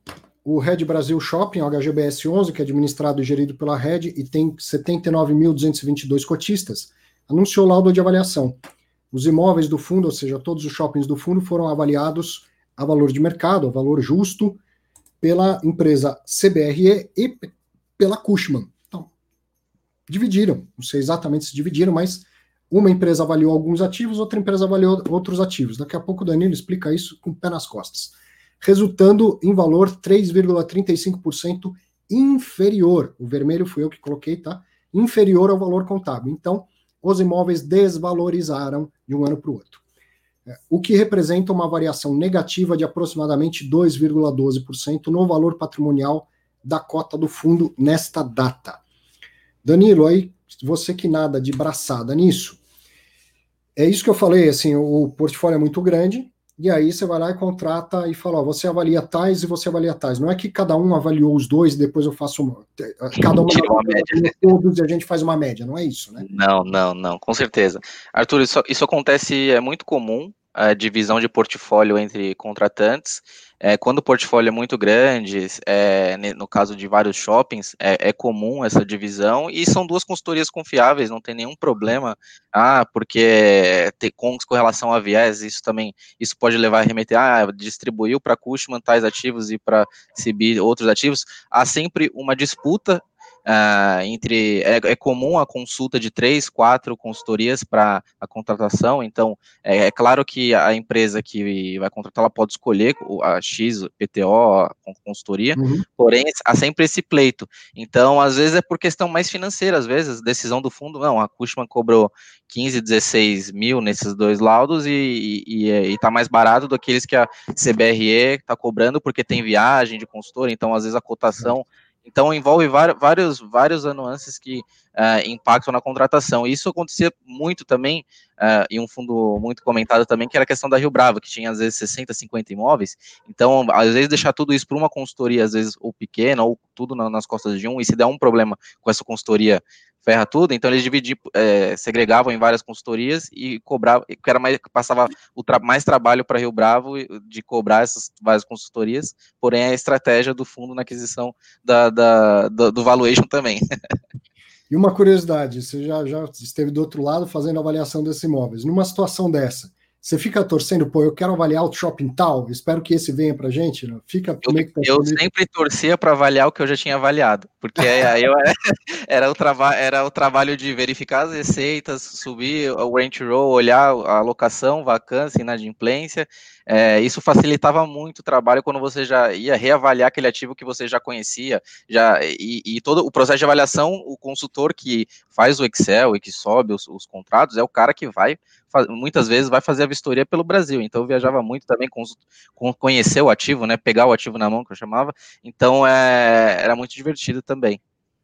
o Red Brasil Shopping, HGBS 11, que é administrado e gerido pela Red e tem 79.222 cotistas, anunciou laudo de avaliação. Os imóveis do fundo, ou seja, todos os shoppings do fundo, foram avaliados a valor de mercado, a valor justo, pela empresa CBRE e pela Cushman. Então, dividiram, não sei exatamente se dividiram, mas uma empresa avaliou alguns ativos, outra empresa avaliou outros ativos. Daqui a pouco o Danilo explica isso com o pé nas costas resultando em valor 3,35% inferior. O vermelho fui eu que coloquei, tá? Inferior ao valor contábil. Então, os imóveis desvalorizaram de um ano para o outro. É, o que representa uma variação negativa de aproximadamente 2,12% no valor patrimonial da cota do fundo nesta data. Danilo, aí você que nada de braçada nisso, é isso que eu falei, assim, o portfólio é muito grande, e aí você vai lá e contrata e fala, ó, você avalia tais e você avalia tais. Não é que cada um avaliou os dois e depois eu faço uma. Cada um uma média. todos e a gente faz uma média, não é isso, né? Não, não, não, com certeza. Arthur, isso, isso acontece, é muito comum, a divisão de portfólio entre contratantes. É, quando o portfólio é muito grande, é, no caso de vários shoppings, é, é, comum essa divisão e são duas consultorias confiáveis, não tem nenhum problema. Ah, porque tem, com, com relação a viés, isso também isso pode levar a remeter, ah, distribuiu para Cushman tais ativos e para CB outros ativos. Há sempre uma disputa Uh, entre é, é, comum a consulta de três, quatro consultorias para a contratação. Então, é, é, claro que a empresa que vai contratar ela pode escolher a X, PTO, a consultoria, uhum. porém há sempre esse pleito. Então, às vezes é por questão mais financeira, às vezes decisão do fundo, não, a Cushman cobrou 15, 16 mil nesses dois laudos e está mais barato do que aqueles que a CBRE está cobrando porque tem viagem de consultor. Então, às vezes a cotação então envolve vários, vários nuances que uh, impactam na contratação. E isso acontecia muito também, uh, em um fundo muito comentado também, que era a questão da Rio Bravo, que tinha às vezes 60, 50 imóveis. Então, às vezes, deixar tudo isso para uma consultoria, às vezes, ou pequena, ou tudo nas costas de um, e se der um problema com essa consultoria ferra tudo, então eles dividiam, é, segregavam em várias consultorias e cobravam, que era mais, passava o tra mais trabalho para Rio Bravo de cobrar essas várias consultorias, porém a estratégia do fundo na aquisição da, da do, do valuation também. E uma curiosidade, você já, já esteve do outro lado fazendo avaliação desses imóveis. Numa situação dessa, você fica torcendo, pô, eu quero avaliar o shopping tal, espero que esse venha pra gente, né? Fica Eu, que tá eu sempre torcia para avaliar o que eu já tinha avaliado, porque aí eu, era, o era o trabalho de verificar as receitas, subir o rent roll, olhar a alocação, vacância, inadimplência, é, isso facilitava muito o trabalho quando você já ia reavaliar aquele ativo que você já conhecia, já e, e todo o processo de avaliação, o consultor que faz o Excel e que sobe os, os contratos é o cara que vai muitas vezes vai fazer a vistoria pelo Brasil. Então eu viajava muito também com, com conhecer o ativo, né? Pegar o ativo na mão que eu chamava. Então é, era muito divertido também.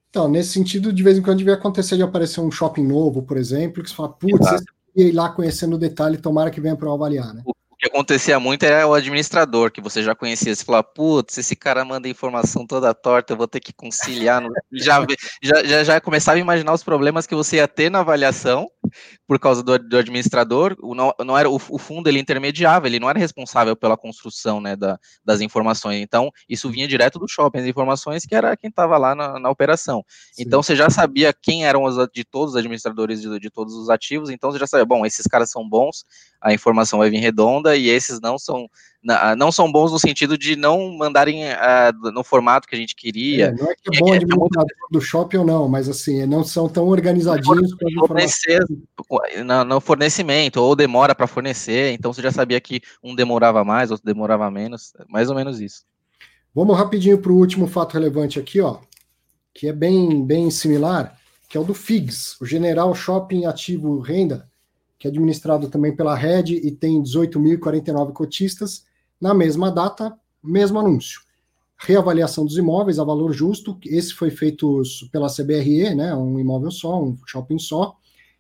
Então, nesse sentido, de vez em quando devia acontecer de aparecer um shopping novo, por exemplo, que você fala, putz, ia ir lá conhecendo o detalhe, tomara que venha para avaliar, né? O que acontecia muito era o administrador, que você já conhecia. Você falava, putz, esse cara manda informação toda torta, eu vou ter que conciliar. No... Já, já, já, já, começava a imaginar os problemas que você ia ter na avaliação por causa do, do administrador. O, não, não era, o, o, fundo ele intermediava, ele não era responsável pela construção né, da, das informações. Então, isso vinha direto do shopping, as informações que era quem estava lá na, na operação. Sim. Então, você já sabia quem eram os de todos os administradores de, de todos os ativos, então você já sabia, bom, esses caras são bons, a informação vai vir redonda e esses não são não são bons no sentido de não mandarem uh, no formato que a gente queria. É, não é que é bom é, administrador é do shopping ou não, mas assim, não são tão organizadinhos fornecer, no fornecimento, ou demora para fornecer, então você já sabia que um demorava mais, outro demorava menos, mais ou menos isso. Vamos rapidinho para o último fato relevante aqui, ó, que é bem, bem similar, que é o do FIGS, o General Shopping Ativo Renda, que é administrado também pela Red e tem 18.049 cotistas. Na mesma data, mesmo anúncio. Reavaliação dos imóveis a valor justo, esse foi feito pela CBRE, né, um imóvel só, um shopping só,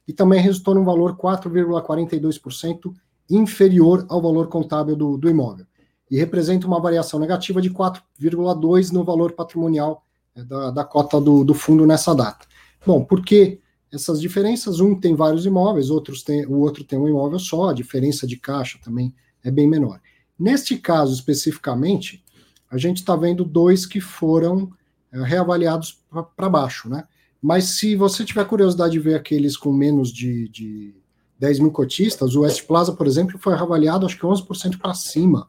e também resultou num valor 4,42% inferior ao valor contábil do, do imóvel. E representa uma variação negativa de 4,2% no valor patrimonial é, da, da cota do, do fundo nessa data. Bom, por que essas diferenças, um tem vários imóveis, outros tem, o outro tem um imóvel só, a diferença de caixa também é bem menor. Neste caso especificamente, a gente está vendo dois que foram é, reavaliados para baixo, né? Mas se você tiver curiosidade de ver aqueles com menos de, de 10 mil cotistas, o West Plaza, por exemplo, foi reavaliado acho que 11% para cima.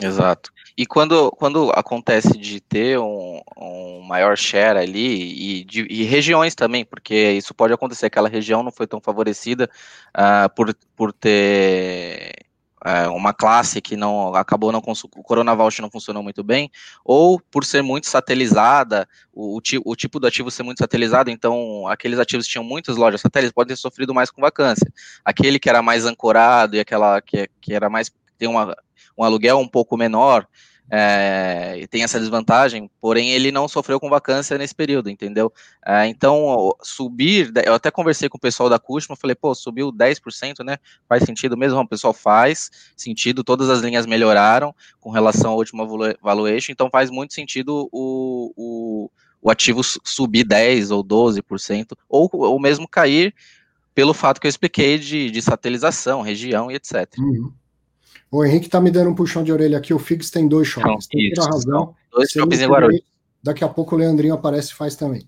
Exato. E quando, quando acontece de ter um, um maior share ali, e, de, e, regiões também, porque isso pode acontecer, aquela região não foi tão favorecida uh, por, por ter é, uma classe que não acabou não o Corona não funcionou muito bem, ou por ser muito satelizada, o, o, o, tipo do ativo ser muito satelizado, então aqueles ativos que tinham muitas lojas satélites podem ter sofrido mais com vacância. Aquele que era mais ancorado e aquela que, que era mais tem uma, um aluguel um pouco menor, é, tem essa desvantagem, porém ele não sofreu com vacância nesse período, entendeu? É, então, subir, eu até conversei com o pessoal da Cushman, falei, pô, subiu 10%, né? Faz sentido mesmo? O pessoal faz sentido, todas as linhas melhoraram com relação ao último valuation, então faz muito sentido o, o, o ativo subir 10% ou 12%, ou, ou mesmo cair pelo fato que eu expliquei de, de satelização, região e etc. Uhum. O Henrique está me dando um puxão de orelha aqui. O Fix tem dois shoppings. Não, tem toda razão. Dois shoppings em Guarulhos. Daqui a pouco o Leandrinho aparece e faz também.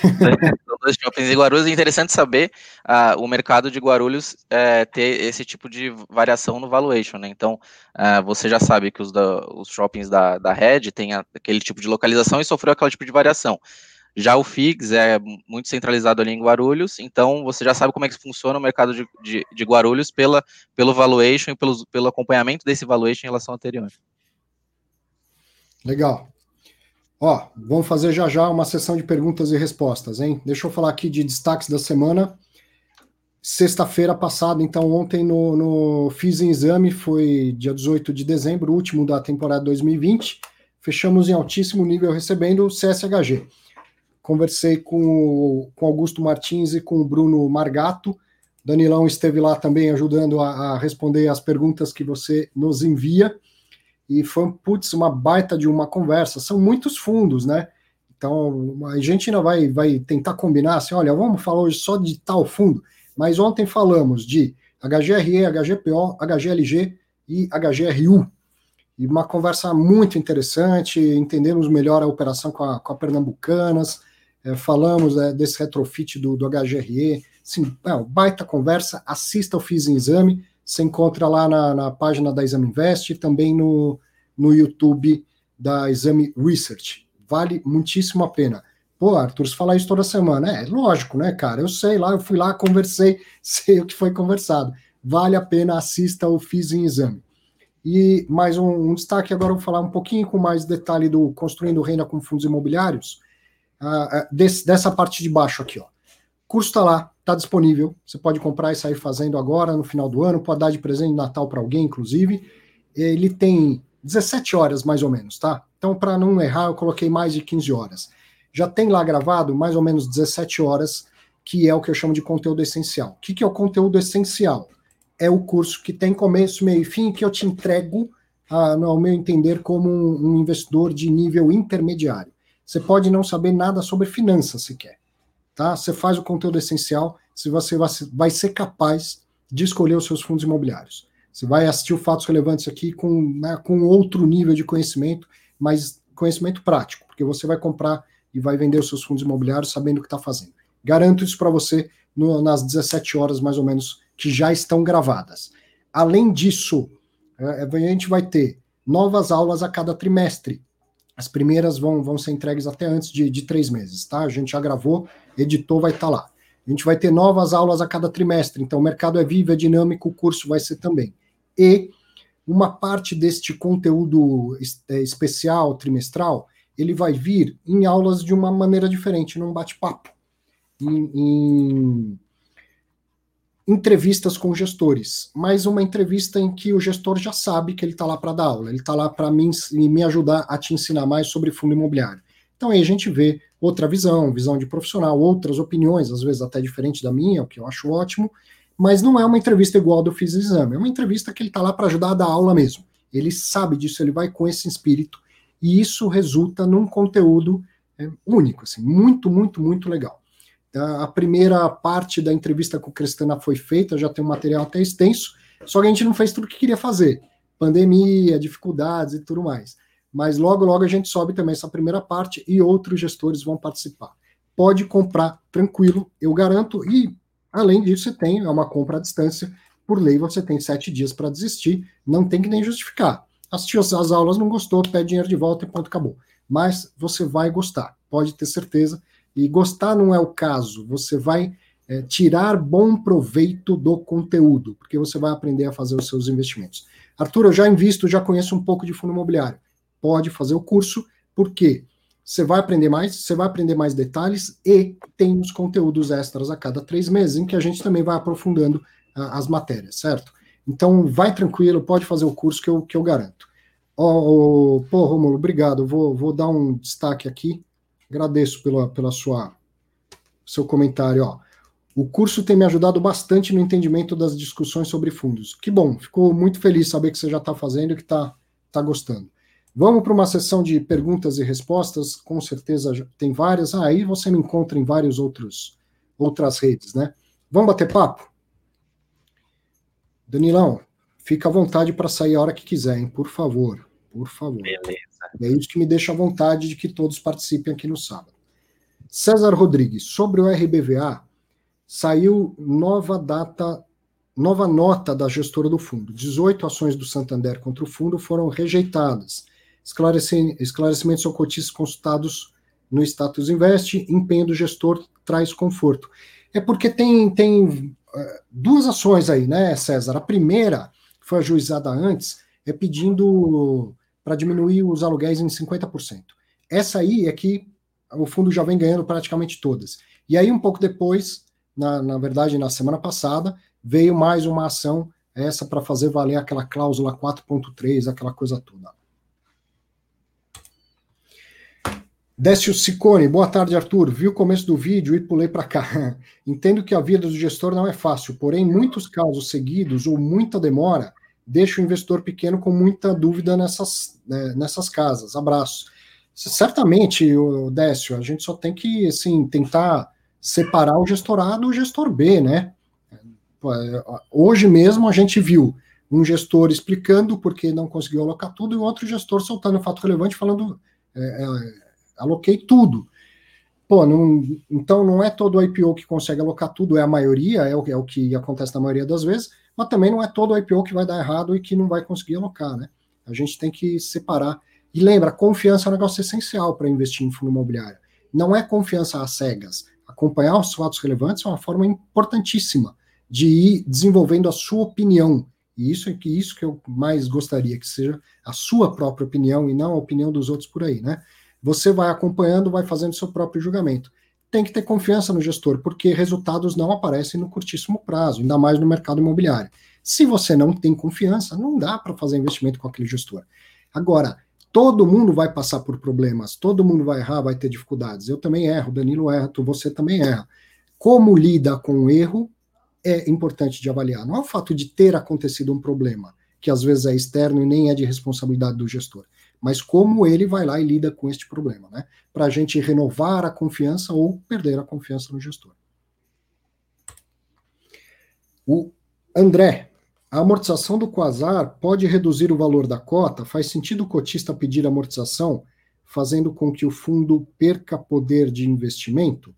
São dois shoppings em Guarulhos. É interessante saber uh, o mercado de Guarulhos é, ter esse tipo de variação no valuation. Né? Então, uh, você já sabe que os, da, os shoppings da, da Red têm aquele tipo de localização e sofreu aquele tipo de variação. Já o FIGS é muito centralizado ali em Guarulhos, então você já sabe como é que funciona o mercado de, de, de Guarulhos pela, pelo valuation e pelo, pelo acompanhamento desse valuation em relação ao anterior. Legal. Ó, vamos fazer já já uma sessão de perguntas e respostas, hein? Deixa eu falar aqui de destaques da semana. Sexta-feira passada, então ontem no, no fiz em exame, foi dia 18 de dezembro, último da temporada 2020. Fechamos em altíssimo nível recebendo o CSHG conversei com, com Augusto Martins e com o Bruno Margato. Danilão esteve lá também ajudando a, a responder as perguntas que você nos envia. E foi, putz, uma baita de uma conversa. São muitos fundos, né? Então, a gente ainda vai, vai tentar combinar assim, olha, vamos falar hoje só de tal fundo, mas ontem falamos de HGRE, HGPO, HGLG e HGRU. E uma conversa muito interessante, entendemos melhor a operação com a, com a Pernambucanas, é, falamos é, desse retrofit do, do HGRE, sim, é, baita conversa, assista o Fiz em Exame, você encontra lá na, na página da Exame Invest e também no, no YouTube da Exame Research. Vale muitíssimo a pena. Pô, Arthur, você fala isso toda semana. É, lógico, né, cara? Eu sei lá, eu fui lá, conversei, sei o que foi conversado. Vale a pena, assista o Fiz em Exame. E mais um, um destaque, agora eu vou falar um pouquinho com mais detalhe do Construindo Renda com Fundos Imobiliários uh, desse, dessa parte de baixo aqui, ó. Curso está lá, está disponível. Você pode comprar e sair fazendo agora, no final do ano, pode dar de presente de Natal para alguém, inclusive. Ele tem 17 horas, mais ou menos, tá? Então, para não errar, eu coloquei mais de 15 horas. Já tem lá gravado mais ou menos 17 horas, que é o que eu chamo de conteúdo essencial. O que, que é o conteúdo essencial? É o curso que tem começo, meio e fim, que eu te entrego, ah, ao meu entender, como um investidor de nível intermediário. Você pode não saber nada sobre finanças sequer. Tá? Você faz o conteúdo essencial, se você vai ser capaz de escolher os seus fundos imobiliários. Você vai assistir o Fatos Relevantes aqui com, né, com outro nível de conhecimento, mas conhecimento prático, porque você vai comprar e vai vender os seus fundos imobiliários sabendo o que está fazendo. Garanto isso para você no, nas 17 horas, mais ou menos, que já estão gravadas. Além disso, é, a gente vai ter novas aulas a cada trimestre. As primeiras vão, vão ser entregues até antes de, de três meses, tá? A gente já gravou, editou, vai estar tá lá. A gente vai ter novas aulas a cada trimestre, então o mercado é vivo, é dinâmico, o curso vai ser também. E uma parte deste conteúdo é, especial, trimestral, ele vai vir em aulas de uma maneira diferente, num bate-papo. Em, em, entrevistas com gestores, mas uma entrevista em que o gestor já sabe que ele está lá para dar aula, ele está lá para me, me ajudar a te ensinar mais sobre fundo imobiliário. Então aí a gente vê outra visão, visão de profissional, outras opiniões, às vezes até diferente da minha, o que eu acho ótimo, mas não é uma entrevista igual do Fiz Exame, é uma entrevista que ele está lá para ajudar a dar aula mesmo. Ele sabe disso, ele vai com esse espírito, e isso resulta num conteúdo é, único, assim, muito, muito, muito legal. A primeira parte da entrevista com o Cristana foi feita, já tem um material até extenso, só que a gente não fez tudo o que queria fazer. Pandemia, dificuldades e tudo mais. Mas logo, logo a gente sobe também essa primeira parte e outros gestores vão participar. Pode comprar tranquilo, eu garanto, e além disso, você tem é uma compra à distância. Por lei, você tem sete dias para desistir, não tem que nem justificar. Assistiu as aulas, não gostou, pede dinheiro de volta e ponto, acabou. Mas você vai gostar, pode ter certeza e gostar não é o caso, você vai é, tirar bom proveito do conteúdo, porque você vai aprender a fazer os seus investimentos. Arthur, eu já invisto, já conheço um pouco de fundo imobiliário. Pode fazer o curso, porque você vai aprender mais, você vai aprender mais detalhes e tem os conteúdos extras a cada três meses, em que a gente também vai aprofundando uh, as matérias, certo? Então, vai tranquilo, pode fazer o curso que eu, que eu garanto. Oh, oh, pô, Romulo, obrigado. Vou, vou dar um destaque aqui. Agradeço pela, pela sua seu comentário. Ó. O curso tem me ajudado bastante no entendimento das discussões sobre fundos. Que bom, ficou muito feliz saber que você já está fazendo e que está tá gostando. Vamos para uma sessão de perguntas e respostas, com certeza tem várias. Ah, aí você me encontra em vários outros outras redes, né? Vamos bater papo? Danilão, fica à vontade para sair a hora que quiser, hein? Por favor, por favor. Beleza. É isso que me deixa à vontade de que todos participem aqui no sábado. César Rodrigues, sobre o RBVA, saiu nova data, nova nota da gestora do fundo. 18 ações do Santander contra o fundo foram rejeitadas. Esclarecimentos ao cotistas consultados no status invest, empenho do gestor traz conforto. É porque tem, tem duas ações aí, né, César? A primeira, que foi ajuizada antes, é pedindo para diminuir os aluguéis em 50%. Essa aí é que o fundo já vem ganhando praticamente todas. E aí, um pouco depois, na, na verdade, na semana passada, veio mais uma ação, essa para fazer valer aquela cláusula 4.3, aquela coisa toda. Décio Sicone, boa tarde, Arthur. Vi o começo do vídeo e pulei para cá. Entendo que a vida do gestor não é fácil, porém, muitos casos seguidos ou muita demora deixa o investidor pequeno com muita dúvida nessas, né, nessas casas. Abraço. Certamente, o Décio, a gente só tem que assim, tentar separar o gestor A do gestor B, né? Hoje mesmo a gente viu um gestor explicando porque não conseguiu alocar tudo e outro gestor soltando um fato relevante falando. É, é, aloquei tudo. Pô, não, então não é todo IPO que consegue alocar tudo, é a maioria, é o, é o que acontece na maioria das vezes, mas também não é todo IPO que vai dar errado e que não vai conseguir alocar, né? A gente tem que separar. E lembra, confiança é um negócio essencial para investir em fundo imobiliário. Não é confiança às cegas. Acompanhar os fatos relevantes é uma forma importantíssima de ir desenvolvendo a sua opinião. E isso é que isso que eu mais gostaria que seja a sua própria opinião e não a opinião dos outros por aí, né? Você vai acompanhando, vai fazendo seu próprio julgamento. Tem que ter confiança no gestor, porque resultados não aparecem no curtíssimo prazo, ainda mais no mercado imobiliário. Se você não tem confiança, não dá para fazer investimento com aquele gestor. Agora, todo mundo vai passar por problemas, todo mundo vai errar, vai ter dificuldades. Eu também erro, Danilo erra, você também erra. Como lida com o erro é importante de avaliar. Não é o fato de ter acontecido um problema, que às vezes é externo e nem é de responsabilidade do gestor mas como ele vai lá e lida com este problema, né? Para a gente renovar a confiança ou perder a confiança no gestor. O André, a amortização do Quasar pode reduzir o valor da cota? Faz sentido o cotista pedir amortização, fazendo com que o fundo perca poder de investimento?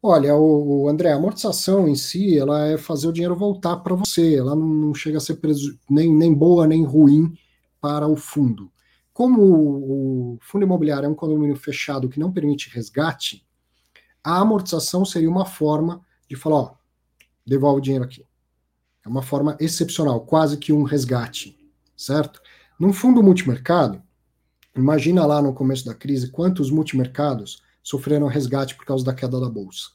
Olha, o, André, a amortização em si, ela é fazer o dinheiro voltar para você, ela não, não chega a ser preso, nem, nem boa nem ruim para o fundo. Como o fundo imobiliário é um condomínio fechado que não permite resgate, a amortização seria uma forma de falar, ó, devolve o dinheiro aqui. É uma forma excepcional, quase que um resgate, certo? Num fundo multimercado, imagina lá no começo da crise quantos multimercados sofreram resgate por causa da queda da bolsa.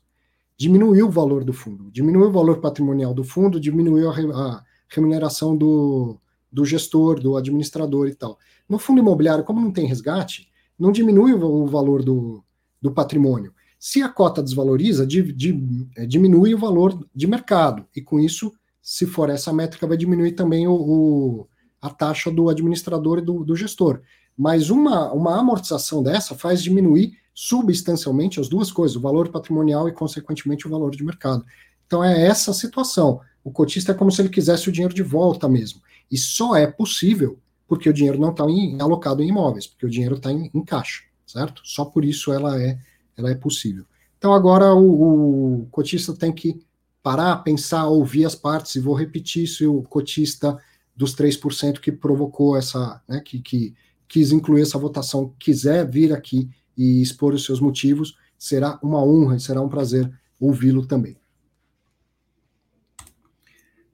Diminuiu o valor do fundo, diminuiu o valor patrimonial do fundo, diminuiu a, remuneração do, do gestor, do administrador e tal. No fundo imobiliário, como não tem resgate, não diminui o, valor do, do patrimônio. Se a cota desvaloriza, di, di, é, diminui o valor de mercado. E com isso, se for essa métrica, vai diminuir também o, o a taxa do administrador e do, do, gestor. Mas uma, uma amortização dessa faz diminuir substancialmente as duas coisas, o valor patrimonial e, consequentemente, o valor de mercado. Então é essa a situação. O cotista é como se ele quisesse o dinheiro de volta mesmo. E só é possível porque o dinheiro não está alocado em imóveis, porque o dinheiro está em, em, caixa, certo? Só por isso ela é, ela é possível. Então agora o, o cotista tem que parar, pensar, ouvir as partes, e vou repetir se o cotista dos 3% que provocou essa, né, que, que quis incluir essa votação, quiser vir aqui e expor os seus motivos, será uma honra e será um prazer ouvi-lo também.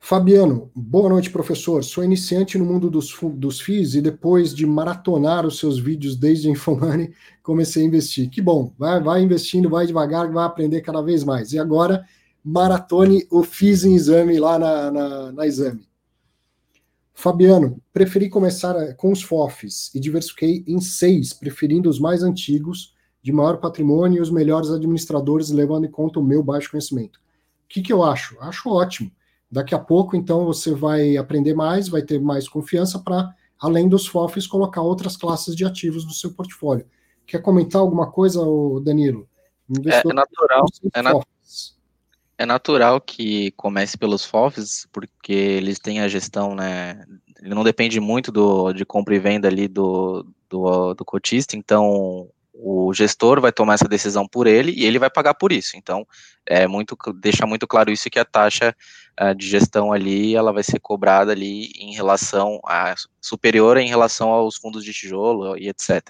Fabiano, boa noite, professor. Sou iniciante no mundo dos, dos FIIs e depois de maratonar os seus vídeos desde a Infomoney, comecei a investir. Que bom, vai, vai investindo, vai devagar, vai aprender cada vez mais. E agora, maratone o FIIs em exame lá na, na, na exame. Fabiano, preferi começar com os FOFs e diversifiquei em seis, preferindo os mais antigos, de maior patrimônio e os melhores administradores, levando em conta o meu baixo conhecimento. O que, que eu acho? Acho ótimo Daqui a pouco, então, você vai aprender mais, vai ter mais confiança para, além dos FOFs, colocar outras classes de ativos no seu portfólio. Quer comentar alguma coisa, Danilo? É, é, natural. É, na... é, natural que comece pelos FOFs, porque eles têm a gestão, né? Ele não depende muito do, de compra e venda ali do, do, do cotista, então o gestor vai tomar essa decisão por ele e ele vai pagar por isso. Então, é muito deixa muito claro isso que a taxa uh, de gestão ali ela vai ser cobrada ali em relação a superior em relação aos fundos de tijolo e etc.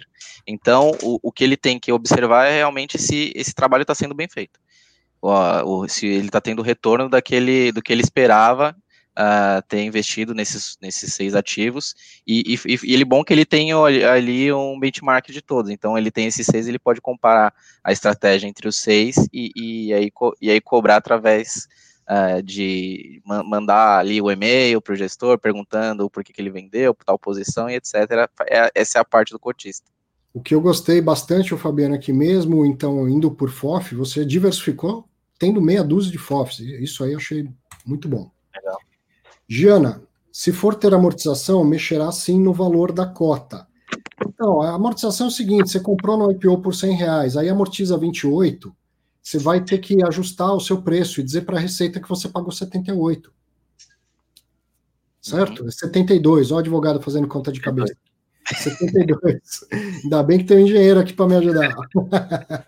Então, o, o que ele tem que observar é realmente se esse trabalho está sendo bem feito. O, o, se ele está tendo retorno daquele do que ele esperava uh, ter investido nesses, nesses seis ativos, e, e, e ele bom que ele tem ali um benchmark de todos, então ele tem esses seis, ele pode comparar a estratégia entre os seis e, e, aí, e aí cobrar através uh, de mandar ali o e-mail para o gestor perguntando por que, que ele vendeu, por tal posição e etc. É, essa é a parte do cotista. O que eu gostei bastante, o Fabiano, aqui mesmo, então, indo por FOF, você diversificou tendo meia dúzia de FOFs. Isso aí eu achei muito bom. Legal. Giana, se for ter amortização, mexerá sim no valor da cota. Então, a amortização é o seguinte: você comprou no IPO por 100 reais, aí amortiza 28, você vai ter que ajustar o seu preço e dizer para a Receita que você pagou 78. Certo? É 72, olha o advogado fazendo conta de cabeça. 72. Ainda bem que tem um engenheiro aqui para me ajudar.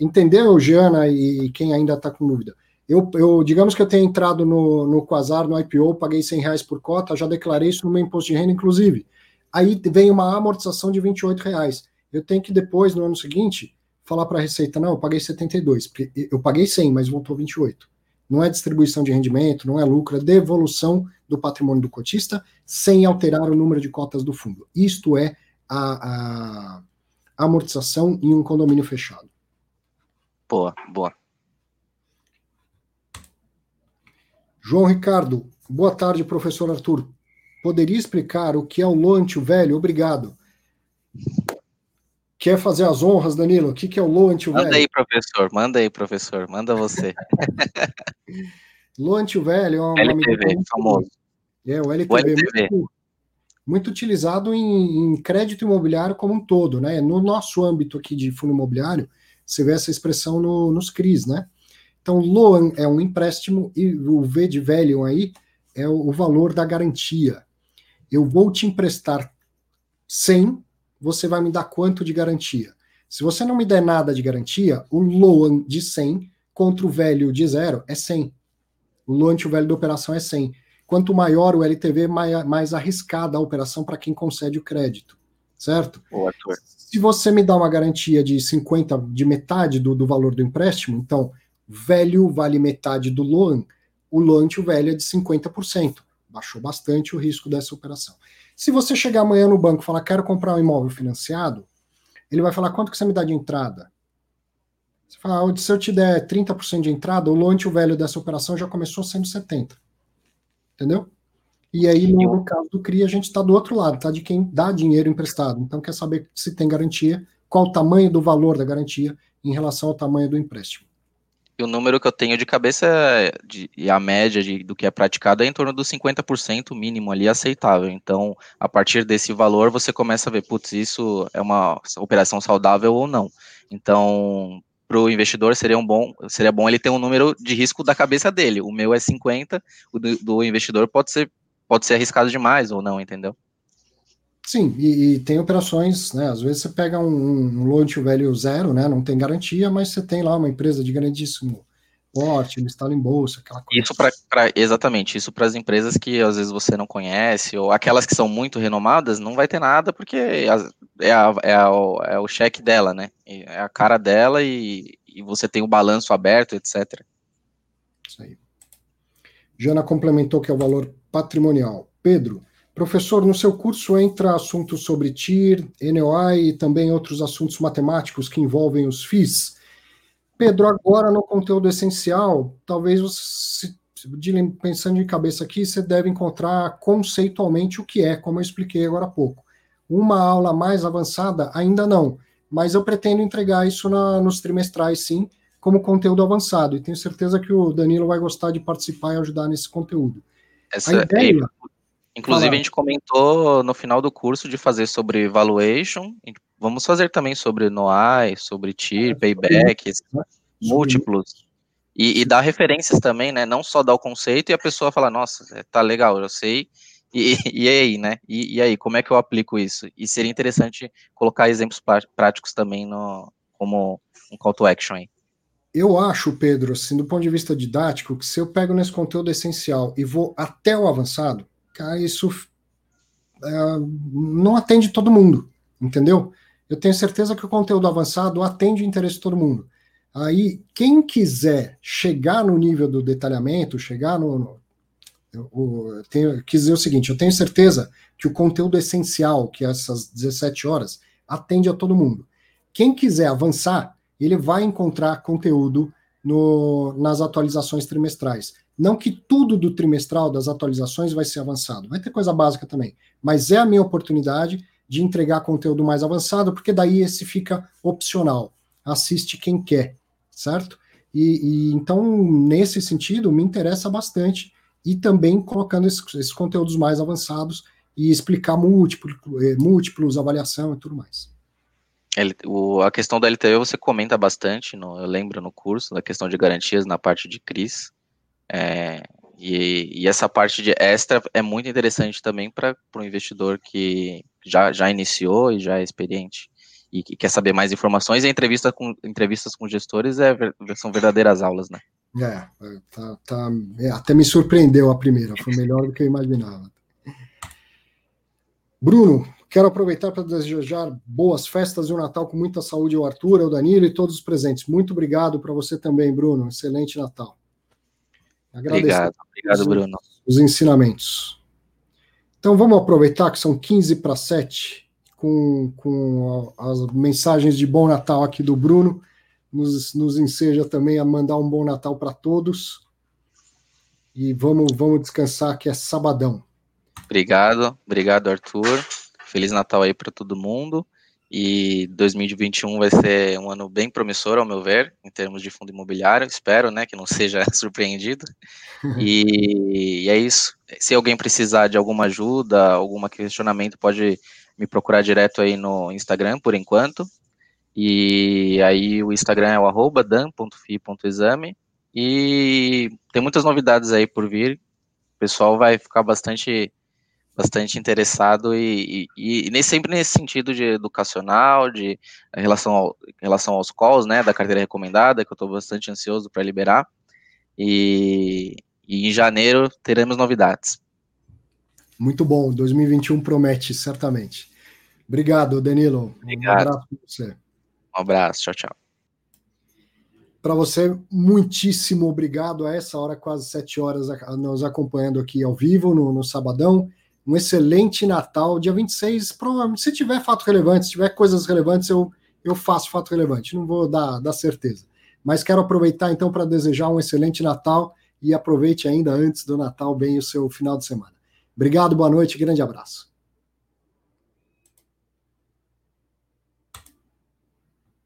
Entendeu, Giana, e quem ainda está com dúvida? Eu, eu, digamos que eu tenha entrado no, no Quasar, no IPO, paguei 100 reais por cota, já declarei isso no meu imposto de renda, inclusive. Aí vem uma amortização de 28 reais. Eu tenho que depois, no ano seguinte, falar para a Receita, não, eu paguei 72, porque eu paguei 100, mas voltou 28. Não é distribuição de rendimento, não é lucro, é devolução do patrimônio do cotista sem alterar o número de cotas do fundo. Isto é a, a amortização em um condomínio fechado. Boa, boa. João Ricardo, boa tarde, professor Arthur. Poderia explicar o que é o Loantio velho? Obrigado. Quer fazer as honras, Danilo? O que é o Loantio velho? Manda aí, professor. Manda aí, professor. Manda você. Loantio velho é uma LTV, famoso. É, o LTV, o LTV. Muito, muito, utilizado em, em, crédito imobiliário como um todo, né? No nosso âmbito aqui de fundo imobiliário, você vê essa expressão no, nos CRIs, né? Então, loan é um empréstimo e o V de velho aí é o, valor da garantia. Eu vou te emprestar 100, você vai me dar quanto de garantia? Se você não me der nada de garantia, o loan de 100 contra o velho de zero é 100. O loan o velho da operação é 100. Quanto maior o LTV, mais, mais arriscada a operação para quem concede o crédito, certo? Boa, Se você me dá uma garantia de 50, de metade do, do valor do empréstimo, então velho vale metade do loan, o loan o velho é de 50%. Baixou bastante o risco dessa operação. Se você chegar amanhã no banco e falar, quero comprar um imóvel financiado, ele vai falar, quanto que você me dá de entrada? Você fala, ah, se eu te der 30% de entrada, o loan o velho dessa operação já começou sendo 70%. Entendeu? E aí, no, no caso do CRI, a gente está do outro lado, tá? De quem dá dinheiro emprestado. Então, quer saber se tem garantia, qual o tamanho do valor da garantia em relação ao tamanho do empréstimo. E o número que eu tenho de cabeça é de, e a média de, do que é praticado é em torno dos 50% mínimo ali aceitável. Então, a partir desse valor, você começa a ver, putz, isso é uma operação saudável ou não. Então, para o investidor seria um bom, seria bom ele ter um número de risco da cabeça dele. O meu é 50, o do, do investidor pode ser, pode ser arriscado demais ou não, entendeu? Sim, e, e, tem operações, né? Às vezes você pega um, um loan to value zero, né? Não tem garantia, mas você tem lá uma empresa de grandíssimo porte, listado em bolsa, aquela coisa. Isso para exatamente, isso para as empresas que às vezes você não conhece, ou aquelas que são muito renomadas, não vai ter nada, porque é, a, é, a, é, o, é o cheque dela, né? É a cara dela e, e você tem o balanço aberto, etc. Isso aí. Jana complementou que é o valor patrimonial. Pedro, professor, no seu curso entra assuntos sobre TIR, NOI e também outros assuntos matemáticos que envolvem os FIIs. Pedro, agora no conteúdo essencial, talvez você, pensando de cabeça aqui, você deve encontrar conceitualmente o que é, como eu expliquei agora há pouco. Uma aula mais avançada, ainda não, mas eu pretendo entregar isso na, nos trimestrais, sim, como conteúdo avançado. E tenho certeza que o Danilo vai gostar de participar e ajudar nesse conteúdo. Essa a ideia, inclusive, a gente comentou no final do curso de fazer sobre valuation. Vamos fazer também sobre NOI, sobre TIR, é, payback, múltiplos. E, e, dar referências também, né? Não só dar o conceito e a pessoa falar, nossa, é, tá legal, eu sei. E, e aí, né? E, e, aí, como é que eu aplico isso? E seria interessante colocar exemplos práticos também no, como um call to action aí eu acho, Pedro, assim, do ponto de vista didático, que se eu pego nesse conteúdo essencial e vou até o avançado, cara, isso é, não atende todo mundo, entendeu? Eu tenho certeza que o conteúdo avançado atende o interesse de todo mundo. Aí, quem quiser chegar no nível do detalhamento, chegar no. no eu, eu tenho, quis dizer o seguinte: eu tenho certeza que o conteúdo essencial, que é essas 17 horas, atende a todo mundo. Quem quiser avançar, ele vai encontrar conteúdo no, nas atualizações trimestrais. Não que tudo do trimestral das atualizações vai ser avançado, vai ter coisa básica também, mas é a minha oportunidade de entregar conteúdo mais avançado, porque daí esse fica opcional. Assiste quem quer, certo? E, e então, nesse sentido, me interessa bastante e também colocando esses, esses conteúdos mais avançados e explicar múltiplo, eh, múltiplos, avaliação e tudo mais. O, a questão da LTV você comenta bastante, no, eu lembro no curso, da questão de garantias na parte de CRIs. É, e, e, essa parte de extra é muito interessante também para o investidor que já, já iniciou e já é experiente e que quer saber mais informações. E entrevista com, entrevistas com gestores é, são verdadeiras aulas, né? É, tá, tá, é, até me surpreendeu a primeira, foi melhor do que eu imaginava. Bruno, Quero aproveitar para desejar boas festas e um Natal com muita saúde ao Arthur, ao Danilo e todos os presentes. Muito obrigado para você também, Bruno. Excelente Natal. Agradeço obrigado, obrigado, os, Bruno. Os ensinamentos. Então vamos aproveitar que são 15 para 7 com, com as mensagens de bom Natal aqui do Bruno. Nos, nos enseja também a mandar um bom Natal para todos. E vamos, vamos descansar que é sabadão. Obrigado, obrigado, Arthur. Feliz Natal aí para todo mundo. E 2021 vai ser um ano bem promissor, ao meu ver, em termos de fundo imobiliário. Espero, né, que não seja surpreendido. E, e é isso. Se alguém precisar de alguma ajuda, algum questionamento, pode me procurar direto aí no Instagram, por enquanto. E aí o Instagram é o dan.fi.exame. E tem muitas novidades aí por vir. O pessoal vai ficar bastante bastante interessado e, e, e, nem sempre nesse sentido de educacional, de relação, ao, relação aos calls, né, da carteira recomendada, que eu estou bastante ansioso para liberar. E, e, em janeiro teremos novidades. Muito bom, 2021 promete, certamente. Obrigado, Danilo. Obrigado. Um abraço para você. Um abraço, tchau, tchau. Para você, muitíssimo obrigado a essa hora, quase sete horas, nos acompanhando aqui ao vivo, no, no Sabadão um excelente Natal. Dia 26, provavelmente, se tiver fato relevante, se tiver coisas relevantes, eu, eu faço fato relevante. Não vou dar, dar certeza. Mas quero aproveitar então para desejar um excelente Natal e aproveite ainda antes do Natal bem o seu final de semana. Obrigado, boa noite, grande abraço.